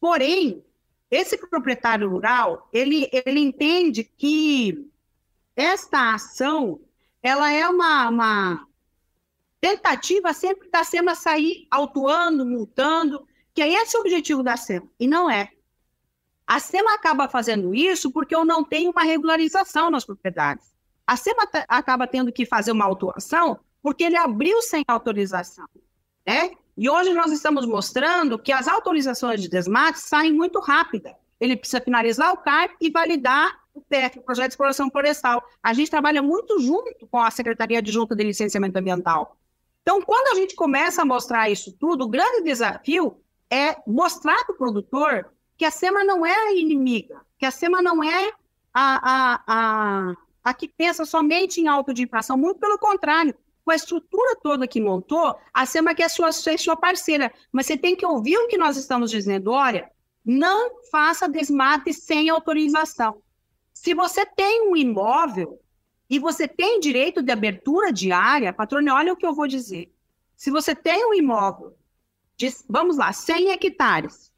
Porém, esse proprietário rural, ele, ele entende que esta ação, ela é uma, uma tentativa sempre da SEMA sair autuando, multando, que é esse o objetivo da SEMA, e não é. A SEMA acaba fazendo isso porque eu não tenho uma regularização nas propriedades. A SEMA acaba tendo que fazer uma autuação porque ele abriu sem autorização, né? E hoje nós estamos mostrando que as autorizações de desmate saem muito rápida. Ele precisa finalizar o CARP e validar o PF, o Projeto de Exploração Florestal. A gente trabalha muito junto com a Secretaria de Junta de Licenciamento Ambiental. Então, quando a gente começa a mostrar isso tudo, o grande desafio é mostrar para o produtor que a SEMA não é a inimiga, que a SEMA não é a, a, a, a que pensa somente em auto de infração, muito pelo contrário. Com a estrutura toda que montou, a SEMA quer sua, ser sua parceira. Mas você tem que ouvir o que nós estamos dizendo. Olha, não faça desmate sem autorização. Se você tem um imóvel e você tem direito de abertura de área, patrone, olha o que eu vou dizer. Se você tem um imóvel de, vamos lá, 100 hectares,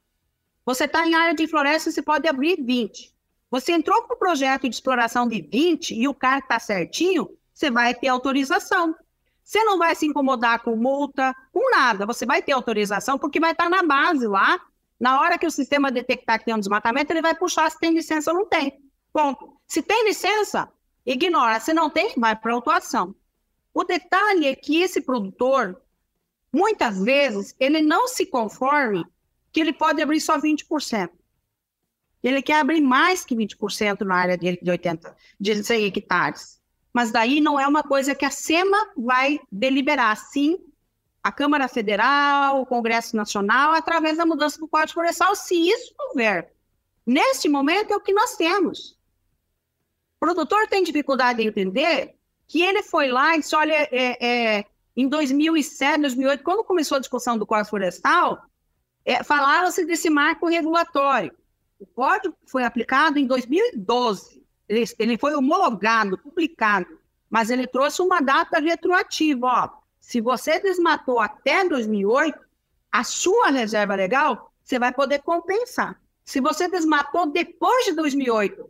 você está em área de floresta, você pode abrir 20. Você entrou com o projeto de exploração de 20 e o cara está certinho, você vai ter autorização. Você não vai se incomodar com multa, com nada. Você vai ter autorização porque vai estar tá na base lá. Na hora que o sistema detectar que tem um desmatamento, ele vai puxar se tem licença ou não tem. Ponto. Se tem licença, ignora. Se não tem, vai para autuação. O detalhe é que esse produtor, muitas vezes, ele não se conforme que ele pode abrir só 20%. Ele quer abrir mais que 20% na área dele de 80, de 100 hectares. Mas daí não é uma coisa que a SEMA vai deliberar, sim a Câmara Federal, o Congresso Nacional, através da mudança do Código Florestal, se isso houver. Neste momento é o que nós temos. O produtor tem dificuldade em entender que ele foi lá e disse, olha, é, é, em 2007, 2008, quando começou a discussão do Código Florestal, é, falaram-se desse marco regulatório. O código foi aplicado em 2012. Ele, ele foi homologado, publicado, mas ele trouxe uma data retroativa. Ó, se você desmatou até 2008, a sua reserva legal, você vai poder compensar. Se você desmatou depois de 2008,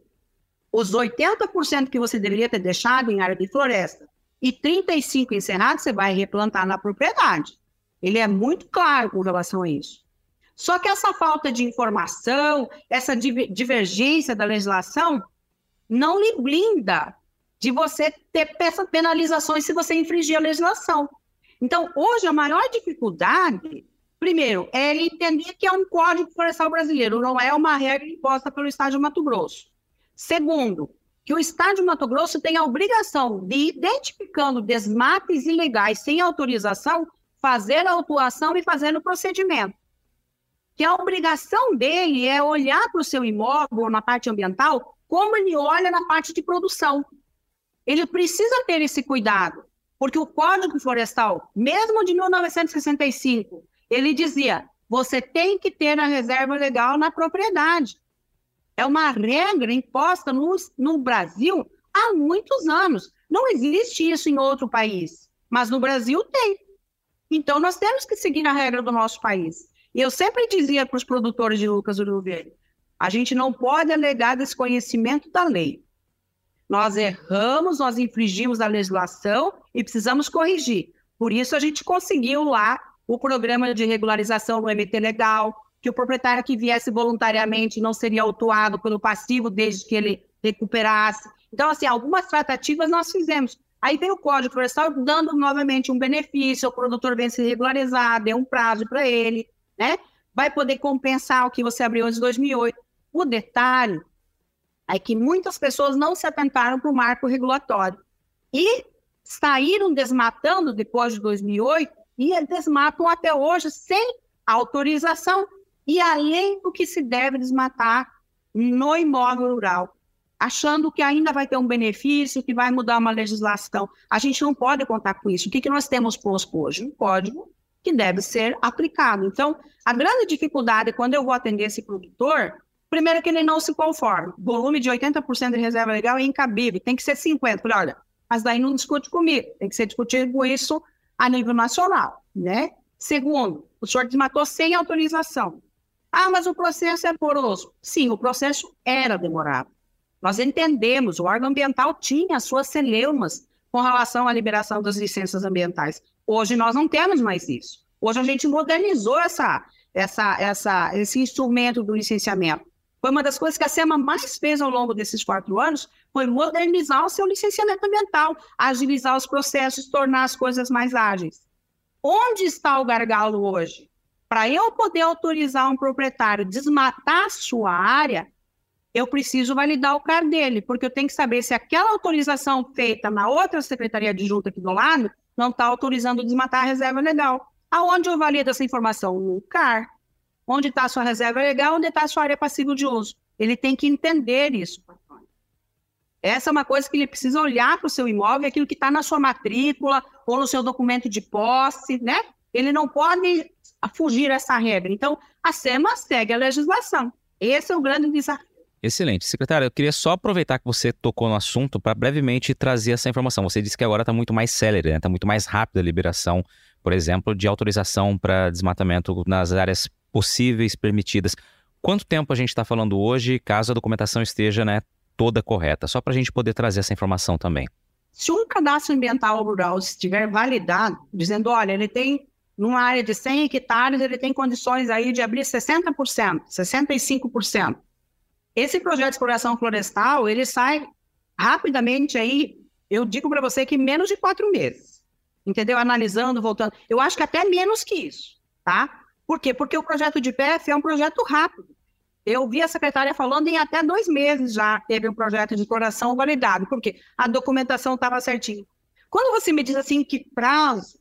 os 80% que você deveria ter deixado em área de floresta e 35% encerrado, você vai replantar na propriedade. Ele é muito claro com relação a isso. Só que essa falta de informação, essa divergência da legislação, não lhe blinda de você ter penalizações se você infringir a legislação. Então, hoje, a maior dificuldade, primeiro, é entender que é um Código Florestal Brasileiro, não é uma regra imposta pelo Estado de Mato Grosso. Segundo, que o Estado de Mato Grosso tem a obrigação de, identificando desmates ilegais sem autorização, fazer a autuação e fazer o procedimento que a obrigação dele é olhar para o seu imóvel na parte ambiental como ele olha na parte de produção. Ele precisa ter esse cuidado, porque o Código Florestal, mesmo de 1965, ele dizia: você tem que ter a reserva legal na propriedade. É uma regra imposta no, no Brasil há muitos anos. Não existe isso em outro país, mas no Brasil tem. Então, nós temos que seguir a regra do nosso país. E eu sempre dizia para os produtores de Lucas do Rio Verde, a gente não pode alegar desconhecimento da lei. Nós erramos, nós infringimos a legislação e precisamos corrigir. Por isso a gente conseguiu lá o programa de regularização no MT Legal, que o proprietário que viesse voluntariamente não seria autuado pelo passivo desde que ele recuperasse. Então, assim, algumas tratativas nós fizemos. Aí vem o Código Florestal dando novamente um benefício, o produtor vem se regularizar, deu um prazo para ele, né? Vai poder compensar o que você abriu antes de 2008. O detalhe é que muitas pessoas não se atentaram para o marco regulatório e saíram desmatando depois de 2008 e desmatam até hoje sem autorização e além do que se deve desmatar no imóvel rural, achando que ainda vai ter um benefício, que vai mudar uma legislação. A gente não pode contar com isso. O que, que nós temos posto hoje? Um código que deve ser aplicado. Então, a grande dificuldade quando eu vou atender esse produtor, primeiro que ele não se conforma. Volume de 80% de reserva legal é incabível, tem que ser 50%. Falei, olha, mas daí não discute comigo, tem que ser discutido isso a nível nacional, né? Segundo, o senhor desmatou sem autorização. Ah, mas o processo é poroso. Sim, o processo era demorado. Nós entendemos, o órgão ambiental tinha as suas celeumas com relação à liberação das licenças ambientais. Hoje nós não temos mais isso. Hoje a gente modernizou essa, essa, essa, esse instrumento do licenciamento. Foi uma das coisas que a SEMA mais fez ao longo desses quatro anos, foi modernizar o seu licenciamento ambiental, agilizar os processos, tornar as coisas mais ágeis. Onde está o gargalo hoje? Para eu poder autorizar um proprietário desmatar sua área, eu preciso validar o CAR dele, porque eu tenho que saber se aquela autorização feita na outra secretaria de junta aqui do lado não está autorizando desmatar a reserva legal. Aonde eu valido essa informação? No CAR. Onde está a sua reserva legal, onde está a sua área passiva de uso. Ele tem que entender isso. Essa é uma coisa que ele precisa olhar para o seu imóvel, aquilo que está na sua matrícula ou no seu documento de posse, né? Ele não pode fugir essa regra. Então, a SEMA segue a legislação. Esse é o grande desafio. Excelente. Secretário, eu queria só aproveitar que você tocou no assunto para brevemente trazer essa informação. Você disse que agora está muito mais célere, está né? Tá muito mais rápida a liberação, por exemplo, de autorização para desmatamento nas áreas possíveis, permitidas. Quanto tempo a gente está falando hoje, caso a documentação esteja né, toda correta? Só para a gente poder trazer essa informação também. Se um cadastro ambiental rural estiver validado, dizendo, olha, ele tem numa área de 100 hectares, ele tem condições aí de abrir 60%, 65%. Esse projeto de exploração florestal, ele sai rapidamente aí, eu digo para você que menos de quatro meses, entendeu? Analisando, voltando. Eu acho que até menos que isso, tá? Por quê? Porque o projeto de PF é um projeto rápido. Eu vi a secretária falando em até dois meses já teve um projeto de exploração validado, porque a documentação estava certinha. Quando você me diz assim que prazo,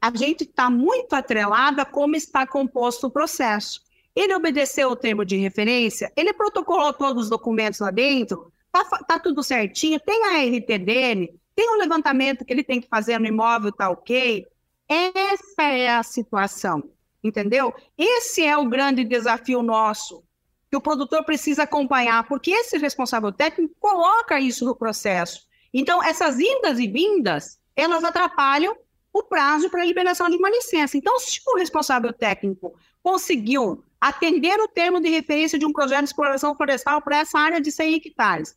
a gente está muito atrelada a como está composto o processo. Ele obedeceu o termo de referência, ele protocolou todos os documentos lá dentro, tá, tá tudo certinho, tem a RT dele, tem o levantamento que ele tem que fazer no imóvel, tá ok. Essa é a situação, entendeu? Esse é o grande desafio nosso, que o produtor precisa acompanhar, porque esse responsável técnico coloca isso no processo. Então, essas indas e vindas, elas atrapalham o prazo para a liberação de uma licença. Então, se o responsável técnico conseguiu atender o termo de referência de um projeto de exploração florestal para essa área de 100 hectares,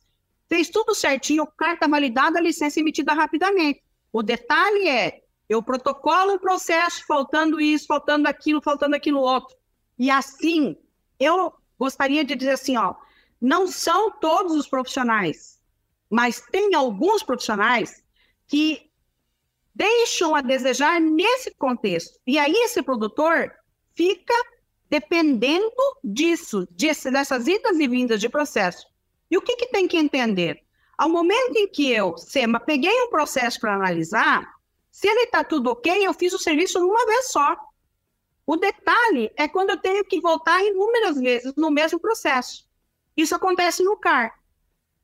fez tudo certinho, carta validada, licença emitida rapidamente. O detalhe é, eu protocolo o processo, faltando isso, faltando aquilo, faltando aquilo outro. E assim, eu gostaria de dizer assim, ó, não são todos os profissionais, mas tem alguns profissionais que deixam a desejar nesse contexto. E aí esse produtor fica dependendo disso, dessas idas e vindas de processo. E o que, que tem que entender? Ao momento em que eu, SEMA, peguei um processo para analisar, se ele está tudo ok, eu fiz o serviço numa vez só. O detalhe é quando eu tenho que voltar inúmeras vezes no mesmo processo. Isso acontece no CAR.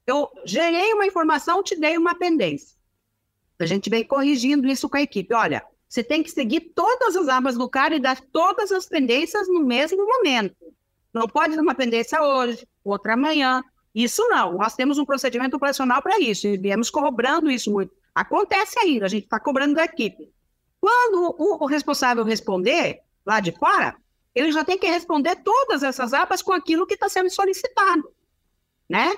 Eu gerei uma informação, te dei uma pendência. A gente vem corrigindo isso com a equipe. Olha, você tem que seguir todas as abas do cara e dar todas as pendências no mesmo momento. Não pode dar uma pendência hoje, outra amanhã. Isso não. Nós temos um procedimento operacional para isso e viemos cobrando isso muito. Acontece ainda, a gente está cobrando da equipe. Quando o, responsável responder lá de fora, ele já tem que responder todas essas abas com aquilo que está sendo solicitado, né?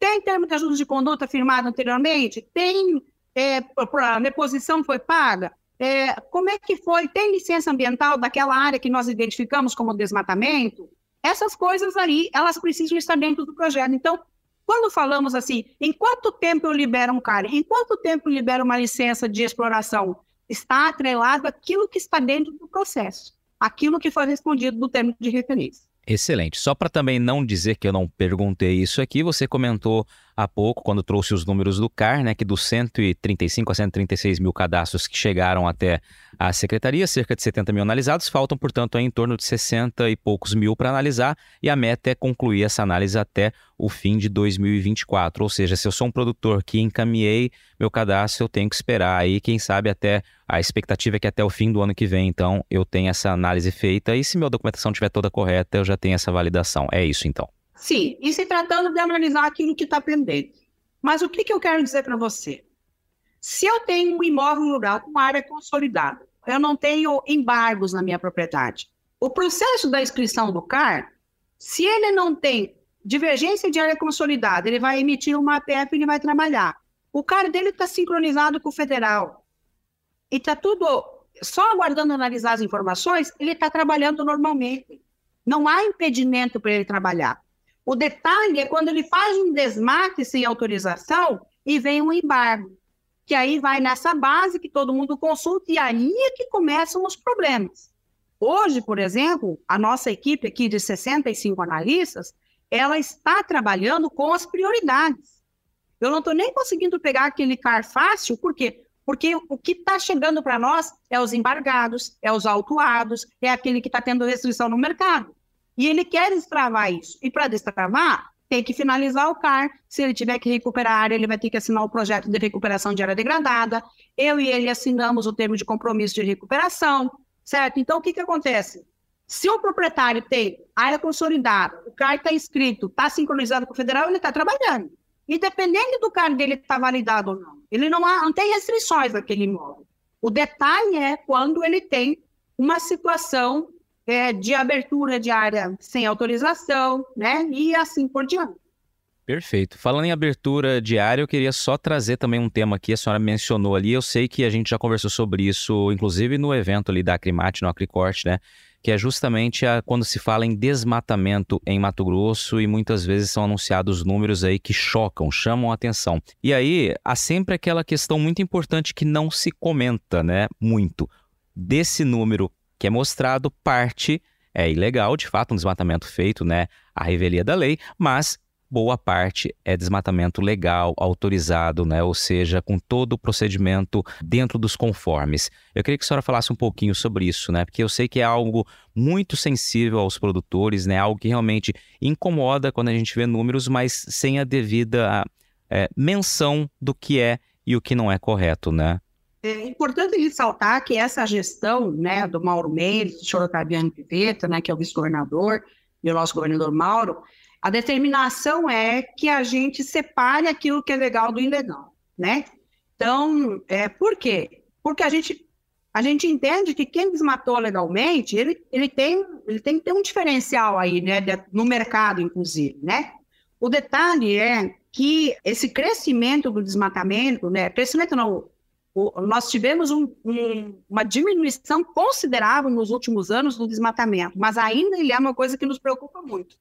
Tem termo de ajuda de conduta firmado anteriormente? Tem é, a deposição foi paga, é, como é que foi? Tem licença ambiental daquela área que nós identificamos como desmatamento? Essas coisas aí, elas precisam estar dentro do projeto. Então, quando falamos assim, em quanto tempo eu libero um CAR? Em quanto tempo eu libero uma licença de exploração? Está atrelado aquilo que está dentro do processo, aquilo que foi respondido no termo de referência. Excelente. Só para também não dizer que eu não perguntei isso aqui, você comentou há pouco, quando trouxe os números do CAR, né, que dos 135 a 136 mil cadastros que chegaram até a secretaria, cerca de 70 mil analisados, faltam, portanto, em torno de 60 e poucos mil para analisar, e a meta é concluir essa análise até o fim de 2024. Ou seja, se eu sou um produtor que encaminhei meu cadastro, eu tenho que esperar aí, quem sabe até a expectativa é que até o fim do ano que vem, então, eu tenha essa análise feita, e se minha documentação estiver toda correta, eu já tenho essa validação. É isso, então. Sim, e se tratando de analisar aquilo que está pendente. Mas o que, que eu quero dizer para você? Se eu tenho um imóvel rural com área consolidada, eu não tenho embargos na minha propriedade. O processo da inscrição do CAR, se ele não tem divergência de área consolidada, ele vai emitir uma APF e ele vai trabalhar. O CAR dele está sincronizado com o federal. E está tudo só aguardando analisar as informações, ele está trabalhando normalmente. Não há impedimento para ele trabalhar. O detalhe é quando ele faz um desmate sem autorização e vem um embargo, que aí vai nessa base que todo mundo consulta e aí é que começam os problemas. Hoje, por exemplo, a nossa equipe aqui de 65 analistas, ela está trabalhando com as prioridades. Eu não estou nem conseguindo pegar aquele CAR fácil, por quê? Porque o que está chegando para nós é os embargados, é os autuados, é aquele que está tendo restrição no mercado. E ele quer destravar isso. E para destravar, tem que finalizar o CAR. Se ele tiver que recuperar a área, ele vai ter que assinar o projeto de recuperação de área degradada. Eu e ele assinamos o termo de compromisso de recuperação, certo? Então, o que, que acontece? Se o proprietário tem área consolidada, o CAR está inscrito, está sincronizado com o federal, ele está trabalhando. E dependendo do CAR dele estar tá validado ou não, ele não, há, não tem restrições naquele imóvel. O detalhe é quando ele tem uma situação é, de abertura de área sem autorização, né? E assim por diante. Perfeito. Falando em abertura de área, eu queria só trazer também um tema aqui, a senhora mencionou ali, eu sei que a gente já conversou sobre isso, inclusive no evento ali da Acrimate, no Acricorte, né? Que é justamente a, quando se fala em desmatamento em Mato Grosso e muitas vezes são anunciados números aí que chocam, chamam a atenção. E aí há sempre aquela questão muito importante que não se comenta, né? Muito. Desse número que é mostrado parte é ilegal, de fato, um desmatamento feito, né, à revelia da lei, mas boa parte é desmatamento legal, autorizado, né? Ou seja, com todo o procedimento dentro dos conformes. Eu queria que a senhora falasse um pouquinho sobre isso, né? Porque eu sei que é algo muito sensível aos produtores, né? Algo que realmente incomoda quando a gente vê números, mas sem a devida é, menção do que é e o que não é correto, né? É importante ressaltar que essa gestão né, do Mauro Mendes, do senhor Otaviano Piveta, né, que é o vice-governador, e o nosso governador Mauro, a determinação é que a gente separe aquilo que é legal do ilegal, né? Então, é, por quê? Porque a gente, a gente entende que quem desmatou legalmente, ele, ele, tem, ele tem que ter um diferencial aí, né, no mercado, inclusive, né? O detalhe é que esse crescimento do desmatamento, né, crescimento não, nós tivemos um, um, uma diminuição considerável nos últimos anos do desmatamento, mas ainda ele é uma coisa que nos preocupa muito.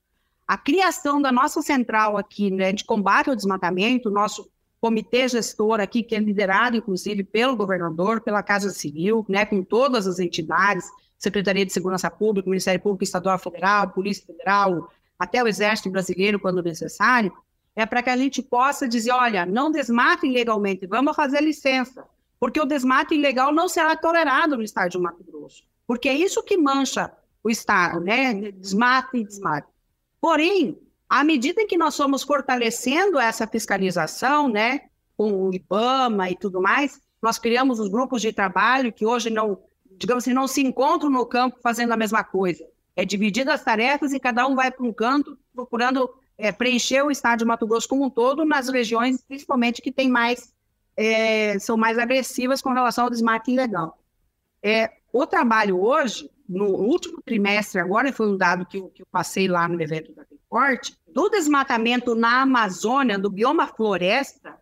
A criação da nossa central aqui né, de combate ao desmatamento, nosso comitê gestor aqui, que é liderado, inclusive, pelo governador, pela Casa Civil, né, com todas as entidades, Secretaria de Segurança Pública, Ministério Público Estadual Federal, Polícia Federal, até o Exército Brasileiro, quando necessário, é para que a gente possa dizer, olha, não desmatem ilegalmente, vamos fazer licença, porque o desmate ilegal não será tolerado no estado de Mato Grosso, porque é isso que mancha o estado, né? Desmate e desmate. Porém, à medida em que nós somos fortalecendo essa fiscalização, né, com o IBAMA e tudo mais, nós criamos os grupos de trabalho que hoje não, digamos assim, não se encontram no campo fazendo a mesma coisa. É dividido as tarefas e cada um vai para um canto procurando é, preencher o estado de Mato Grosso como um todo nas regiões, principalmente que tem mais é, são mais agressivas com relação ao desmate ilegal. É, o trabalho hoje, no último trimestre agora, foi um dado que eu, que eu passei lá no evento da Reporte, do desmatamento na Amazônia, do bioma floresta,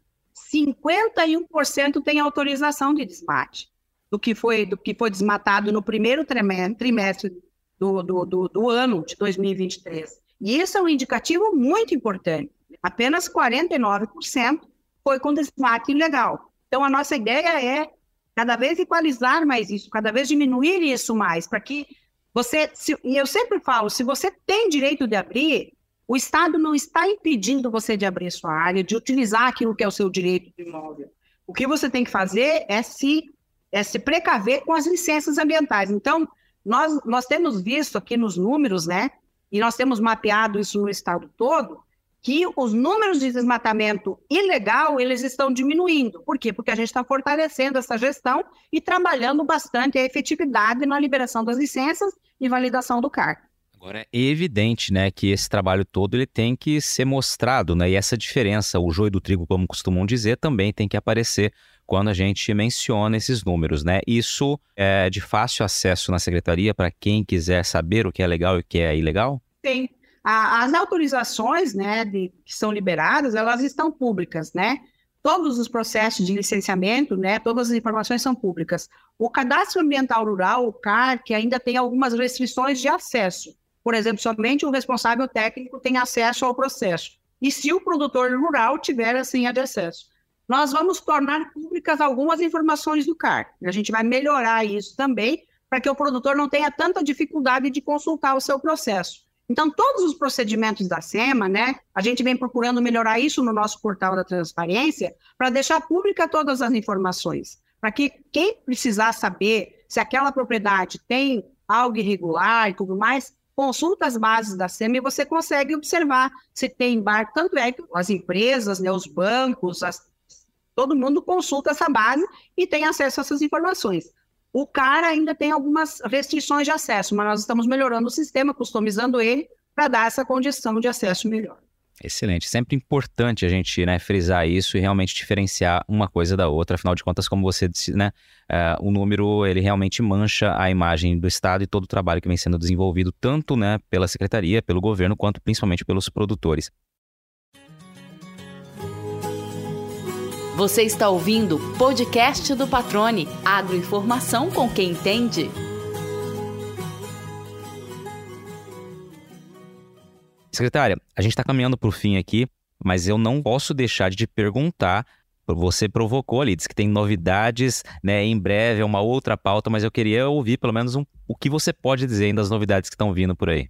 51% tem autorização de desmate. do que foi, do que foi desmatado no primeiro trimestre do, do, do, do ano de 2023. E isso é um indicativo muito importante. Apenas 49% foi com desmate ilegal. Então, a nossa ideia é cada vez equalizar mais isso, cada vez diminuir isso mais, para que você, se, e eu sempre falo, se você tem direito de abrir, o Estado não está impedindo você de abrir sua área, de utilizar aquilo que é o seu direito de imóvel. O que você tem que fazer é se, é se precaver com as licenças ambientais. Então, nós, nós temos visto aqui nos números, né, e nós temos mapeado isso no estado todo, que os números de desmatamento ilegal eles estão diminuindo. Por quê? Porque a gente está fortalecendo essa gestão e trabalhando bastante a efetividade na liberação das licenças e validação do CAR. Agora é evidente, né, que esse trabalho todo ele tem que ser mostrado, né, e essa diferença, o joio do trigo, como costumam dizer, também tem que aparecer quando a gente menciona esses números, né? Isso é de fácil acesso na secretaria para quem quiser saber o que é legal e o que é ilegal? Tem. As autorizações, né, de, que são liberadas, elas estão públicas, né? Todos os processos de licenciamento, né, todas as informações são públicas. O cadastro ambiental rural, o CAR, que ainda tem algumas restrições de acesso. Por exemplo, somente o responsável técnico tem acesso ao processo. E se o produtor rural tiver assim acesso nós vamos tornar públicas algumas informações do CAR. A gente vai melhorar isso também, para que o produtor não tenha tanta dificuldade de consultar o seu processo. Então, todos os procedimentos da SEMA, né, a gente vem procurando melhorar isso no nosso portal da transparência, para deixar pública todas as informações, para que quem precisar saber se aquela propriedade tem algo irregular e tudo mais, consulta as bases da SEMA e você consegue observar se tem embarque, tanto é que as empresas, né, os bancos, as Todo mundo consulta essa base e tem acesso a essas informações. O cara ainda tem algumas restrições de acesso, mas nós estamos melhorando o sistema, customizando ele para dar essa condição de acesso melhor. Excelente. Sempre importante a gente né, frisar isso e realmente diferenciar uma coisa da outra. Afinal de contas, como você disse, né, uh, o número ele realmente mancha a imagem do Estado e todo o trabalho que vem sendo desenvolvido tanto né, pela secretaria, pelo governo, quanto principalmente pelos produtores. Você está ouvindo o podcast do Patrone, agroinformação com quem entende. Secretária, a gente está caminhando para o fim aqui, mas eu não posso deixar de te perguntar. Você provocou ali, disse que tem novidades, né? Em breve é uma outra pauta, mas eu queria ouvir pelo menos um, o que você pode dizer ainda das novidades que estão vindo por aí.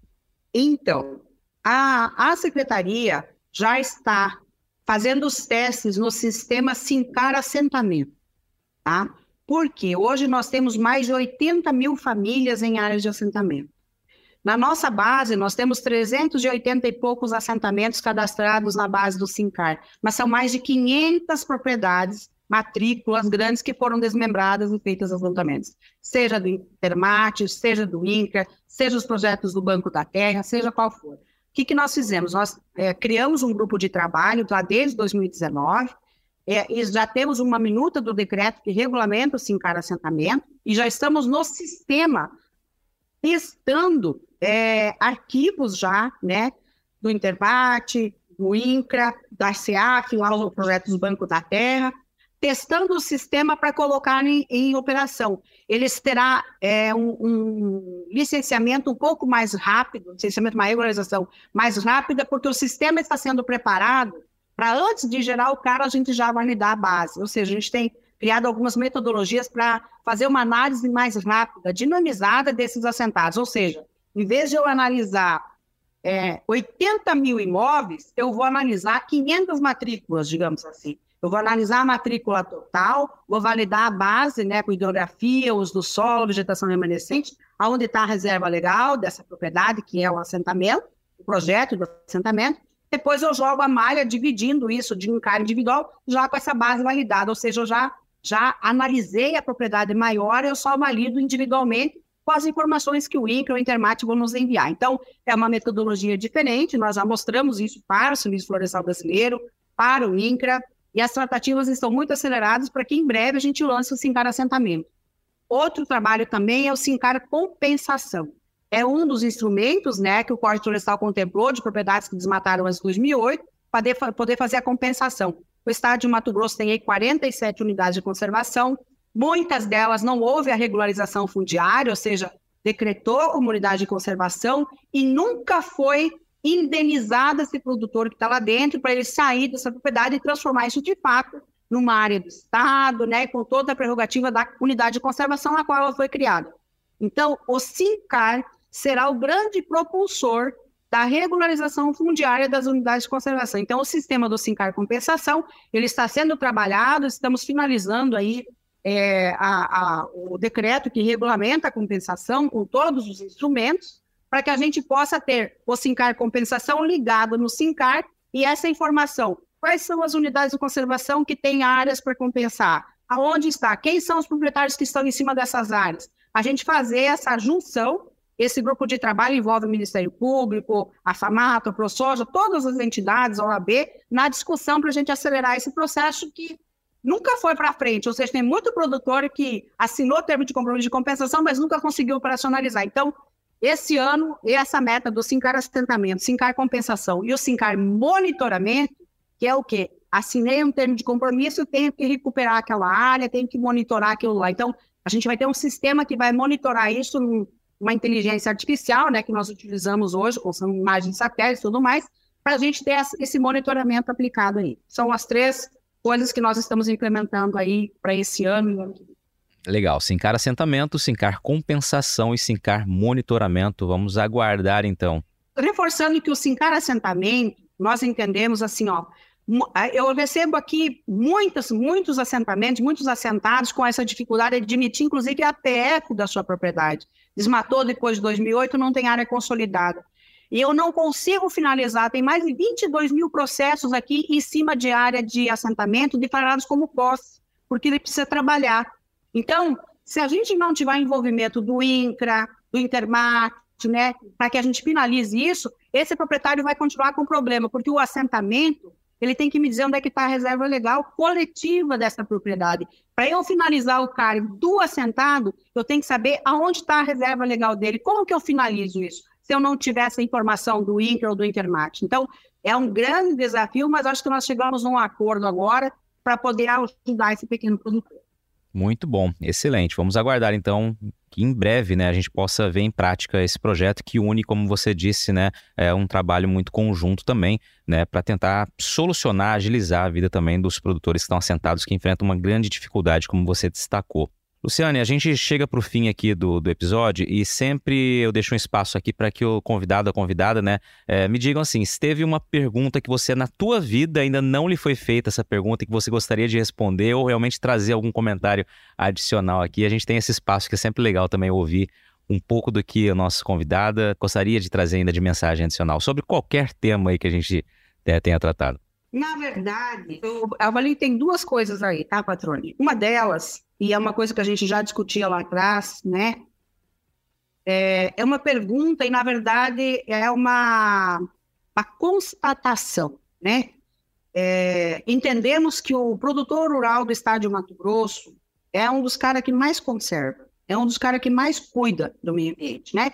Então, a, a secretaria já está fazendo os testes no sistema Sincar Assentamento, tá? Porque hoje nós temos mais de 80 mil famílias em áreas de assentamento. Na nossa base, nós temos 380 e poucos assentamentos cadastrados na base do Sincar, mas são mais de 500 propriedades, matrículas grandes que foram desmembradas e feitas assentamentos, seja do Intermate, seja do INCRA, seja os projetos do Banco da Terra, seja qual for que, que nós fizemos? Nós é, criamos um grupo de trabalho lá desde 2019, é, e já temos uma minuta do decreto que regulamenta o Sincar Assentamento, e já estamos no sistema testando é, arquivos já, né, do Interbate, do INCRA, da SEAF, lá o projeto do Banco da Terra, testando o sistema para colocar em, em, operação. Eles terá é, um, um, licenciamento um pouco mais rápido, licenciamento, uma regularização mais rápida, porque o sistema está sendo preparado para antes de gerar o cara, a gente já validar a base. Ou seja, a gente tem criado algumas metodologias para fazer uma análise mais rápida, dinamizada desses assentados. Ou seja, em vez de eu analisar é, 80 mil imóveis, eu vou analisar 500 matrículas, digamos assim. Eu vou analisar a matrícula total, vou validar a base, né, com hidrografia, uso do solo, vegetação remanescente, aonde está a reserva legal dessa propriedade, que é o assentamento, o projeto do assentamento. Depois eu jogo a malha dividindo isso de um cara individual, já com essa base validada, ou seja, eu já, já analisei a propriedade maior, eu só valido individualmente com as informações que o INCRA ou o Intermat vão nos enviar. Então, é uma metodologia diferente, nós já mostramos isso para o Serviço Florestal Brasileiro, para o INCRA, e as tratativas estão muito aceleradas para que em breve a gente lance o Sincar Assentamento. Outro trabalho também é o Sincar Compensação. É um dos instrumentos né, que o Código Florestal contemplou de propriedades que desmataram antes de 2008 para poder fazer a compensação. O estado de Mato Grosso tem aí 47 unidades de conservação, muitas delas não houve a regularização fundiária, ou seja, decretou comunidade de conservação e nunca foi indenizada esse produtor que está lá dentro para ele sair dessa propriedade e transformar isso de fato numa área do Estado, né, com toda a prerrogativa da unidade de conservação na qual ela foi criada. Então, o SINCAR será o grande propulsor da regularização fundiária das unidades de conservação. Então, o sistema do SINCAR compensação, ele está sendo trabalhado, estamos finalizando aí é, a, a, o decreto que regulamenta a compensação com todos os instrumentos, para que a gente possa ter o SINCAR compensação ligado no SINCAR e essa informação. Quais são as unidades de conservação que têm áreas para compensar? Aonde está? Quem são os proprietários que estão em cima dessas áreas? A gente fazer essa junção esse grupo de trabalho envolve o Ministério Público, a FAMATO, a ProSoja, todas as entidades, a OAB, na discussão para a gente acelerar esse processo que nunca foi para frente. Ou seja, tem muito produtor que assinou termo de compromisso de compensação, mas nunca conseguiu operacionalizar. Então, esse ano, essa meta do Sincar Assentamento, Sincar Compensação e o Sincar Monitoramento, que é o quê? Assinei um termo de compromisso, tenho que recuperar aquela área, tenho que monitorar aquilo lá. Então, a gente vai ter um sistema que vai monitorar isso uma inteligência artificial, né, que nós utilizamos hoje, com imagens de satélite e tudo mais, para a gente ter esse monitoramento aplicado aí. São as três coisas que nós estamos implementando aí para esse ano e ano que vem. Legal. Sincar assentamento, Sincar compensação e Sincar monitoramento. Vamos aguardar então. Reforçando que o Sincar assentamento, nós entendemos assim, ó, eu recebo aqui muitos, muitos assentamentos, muitos assentados com essa dificuldade de emitir, inclusive, a TF da sua propriedade. Desmatou depois de 2008, não tem área consolidada. E eu não consigo finalizar, tem mais de 22 mil processos aqui em cima de área de assentamento declarados como posse, porque ele precisa trabalhar. Então, se a gente não tiver envolvimento do INCRA, do Intermat, né, para que a gente finalize isso, esse proprietário vai continuar com problema, porque o assentamento ele tem que me dizer onde é que está a reserva legal coletiva dessa propriedade. Para eu finalizar o cargo do assentado, eu tenho que saber aonde está a reserva legal dele. Como que eu finalizo isso? Se eu não tiver essa informação do INCR ou do Intermat. Então, é um grande desafio, mas acho que nós chegamos a um acordo agora para poder ajudar esse pequeno produtor. Muito bom, excelente. Vamos aguardar então que em breve né, a gente possa ver em prática esse projeto que une, como você disse, né, é um trabalho muito conjunto também, né, para tentar solucionar, agilizar a vida também dos produtores que estão assentados, que enfrentam uma grande dificuldade, como você destacou. Luciane, a gente chega para o fim aqui do, do episódio e sempre eu deixo um espaço aqui para que o convidado, a convidada, né, é, me digam assim, se teve uma pergunta que você, na tua vida, ainda não lhe foi feita essa pergunta e que você gostaria de responder ou realmente trazer algum comentário adicional aqui, a gente tem esse espaço que é sempre legal também ouvir um pouco do que a nossa convidada gostaria de trazer ainda de mensagem adicional sobre qualquer tema aí que a gente é, tenha tratado. Na verdade, eu avalio tem duas coisas aí, tá, Patrone? Uma delas, e é uma coisa que a gente já discutia lá atrás, né? É, é uma pergunta e, na verdade, é uma, uma constatação, né? É, entendemos que o produtor rural do estado de Mato Grosso é um dos caras que mais conserva, é um dos caras que mais cuida do meio ambiente, né?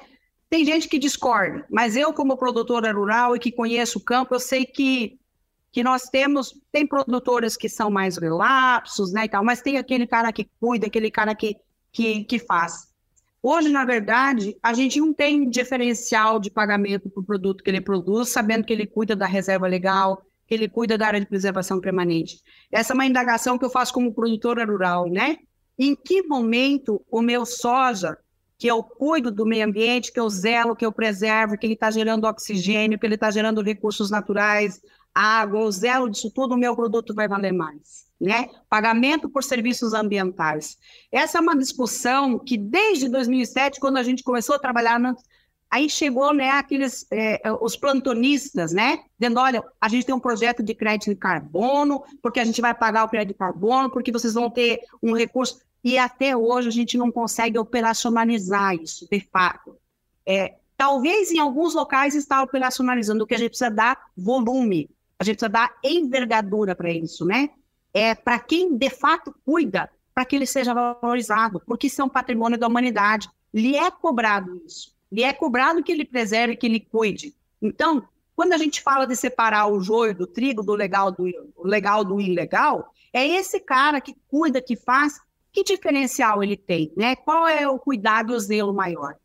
Tem gente que discorda, mas eu, como produtora rural e que conheço o campo, eu sei que que nós temos, tem produtoras que são mais relapsos, né, e tal, mas tem aquele cara que cuida, aquele cara que, que, que faz. Hoje, na verdade, a gente não tem diferencial de pagamento para o produto que ele produz, sabendo que ele cuida da reserva legal, que ele cuida da área de preservação permanente. Essa é uma indagação que eu faço como produtora rural, né? Em que momento o meu soja, que eu cuido do meio ambiente, que eu zelo, que eu preservo, que ele está gerando oxigênio, que ele está gerando recursos naturais, água, o zero disso tudo, o meu produto vai valer mais. Né? Pagamento por serviços ambientais. Essa é uma discussão que desde 2007, quando a gente começou a trabalhar, na... aí chegou né, aqueles, é, os plantonistas, né? Dizendo, olha, a gente tem um projeto de crédito de carbono, porque a gente vai pagar o crédito de carbono, porque vocês vão ter um recurso. E até hoje a gente não consegue operacionalizar isso, de fato. É, talvez em alguns locais está operacionalizando, o que a gente precisa dar volume. A gente precisa dar envergadura para isso, né? É para quem de fato cuida, para que ele seja valorizado, porque isso é um patrimônio da humanidade. Lhe é cobrado isso. Lhe é cobrado que ele preserve, que ele cuide. Então, quando a gente fala de separar o joio do trigo, do legal do, legal do ilegal, é esse cara que cuida, que faz, que diferencial ele tem, né? Qual é o cuidado o zelo maior?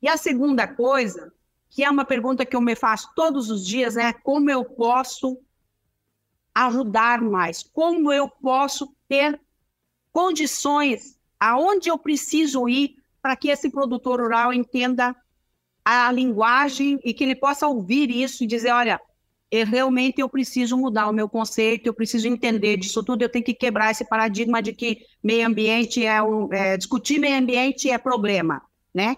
E a segunda coisa, que é uma pergunta que eu me faço todos os dias, é como eu posso ajudar mais? Como eu posso ter condições aonde eu preciso ir para que esse produtor rural entenda a linguagem e que ele possa ouvir isso e dizer, olha, eu, realmente eu preciso mudar o meu conceito, eu preciso entender disso tudo, eu tenho que quebrar esse paradigma de que meio ambiente é, um, é discutir meio ambiente é problema, né?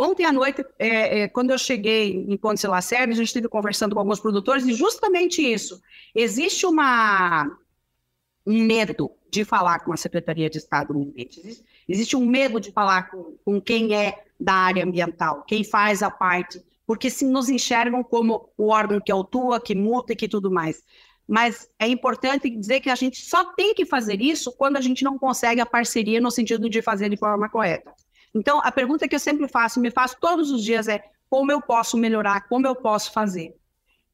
Ontem à noite, é, é, quando eu cheguei em Ponte Lacerda, a gente esteve conversando com alguns produtores e justamente isso. Existe uma, um medo de falar com a Secretaria de Estado do. Existe, existe um medo de falar com, com quem é da área ambiental, quem faz a parte porque se nos enxergam como o órgão que autua, que multa e que tudo mais. Mas é importante dizer que a gente só tem que fazer isso quando a gente não consegue a parceria no sentido de fazer de forma correta. Então, a pergunta que eu sempre faço, me faço todos os dias é como eu posso melhorar, como eu posso fazer.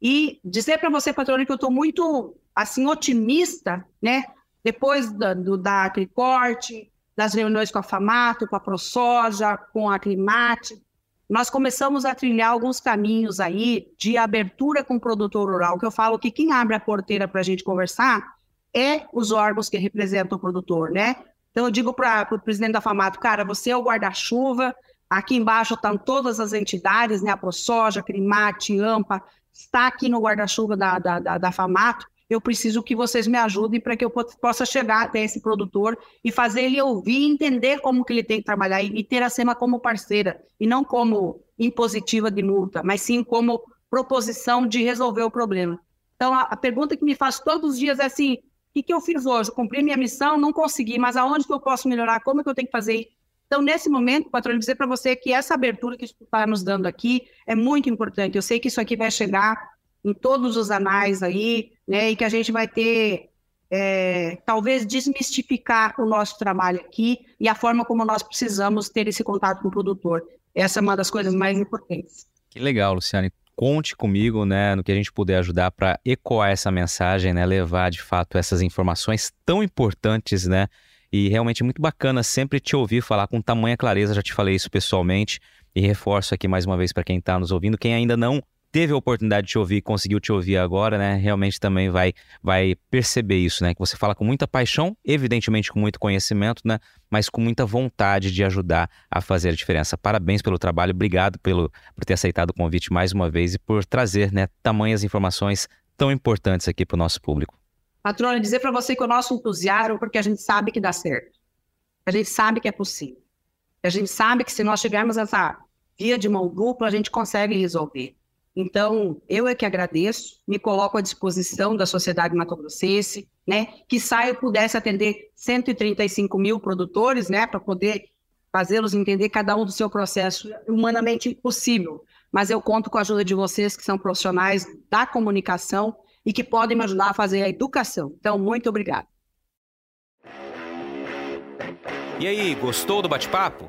E dizer para você, patrona, que eu estou muito, assim, otimista, né? Depois da, do, da Acricorte, das reuniões com a FAMATO, com a ProSoja, com a Climate, nós começamos a trilhar alguns caminhos aí de abertura com o produtor rural, que eu falo que quem abre a porteira para a gente conversar é os órgãos que representam o produtor, né? Então eu digo para o presidente da FAMATO, cara, você é o guarda-chuva, aqui embaixo estão todas as entidades, né? A ProSoja, Crimate, AMPA, está aqui no guarda-chuva da, da, da, da FAMATO, eu preciso que vocês me ajudem para que eu possa chegar até esse produtor e fazer ele ouvir entender como que ele tem que trabalhar e ter a SEMA como parceira e não como impositiva de multa, mas sim como proposição de resolver o problema. Então, a, a pergunta que me faz todos os dias é assim, que, que eu fiz hoje? cumpri minha missão, não consegui, mas aonde que eu posso melhorar? Como que eu tenho que fazer? Então, nesse momento, patrão, dizer para você que essa abertura que está nos dando aqui é muito importante. Eu sei que isso aqui vai chegar em todos os anais aí, né, e que a gente vai ter, é, talvez, desmistificar o nosso trabalho aqui e a forma como nós precisamos ter esse contato com o produtor. Essa é uma das coisas mais importantes. Que legal, Luciane. Conte comigo, né, no que a gente puder ajudar para ecoar essa mensagem, né, levar de fato essas informações tão importantes, né, e realmente muito bacana sempre te ouvir falar com tamanha clareza. Já te falei isso pessoalmente e reforço aqui mais uma vez para quem está nos ouvindo. Quem ainda não teve a oportunidade de te ouvir, conseguiu te ouvir agora, né? Realmente também vai, vai perceber isso, né? Que você fala com muita paixão, evidentemente com muito conhecimento, né? Mas com muita vontade de ajudar a fazer a diferença. Parabéns pelo trabalho, obrigado pelo, por ter aceitado o convite mais uma vez e por trazer, né? Tamanhas informações tão importantes aqui para o nosso público. Patrona, dizer para você que o nosso entusiasmo, porque a gente sabe que dá certo. A gente sabe que é possível. A gente sabe que se nós tivermos essa via de mão dupla, a gente consegue resolver. Então, eu é que agradeço, me coloco à disposição da sociedade matogrossense, né, que saia pudesse atender 135 mil produtores, né, para poder fazê-los entender cada um do seu processo, humanamente impossível. Mas eu conto com a ajuda de vocês, que são profissionais da comunicação e que podem me ajudar a fazer a educação. Então, muito obrigado. E aí, gostou do bate-papo?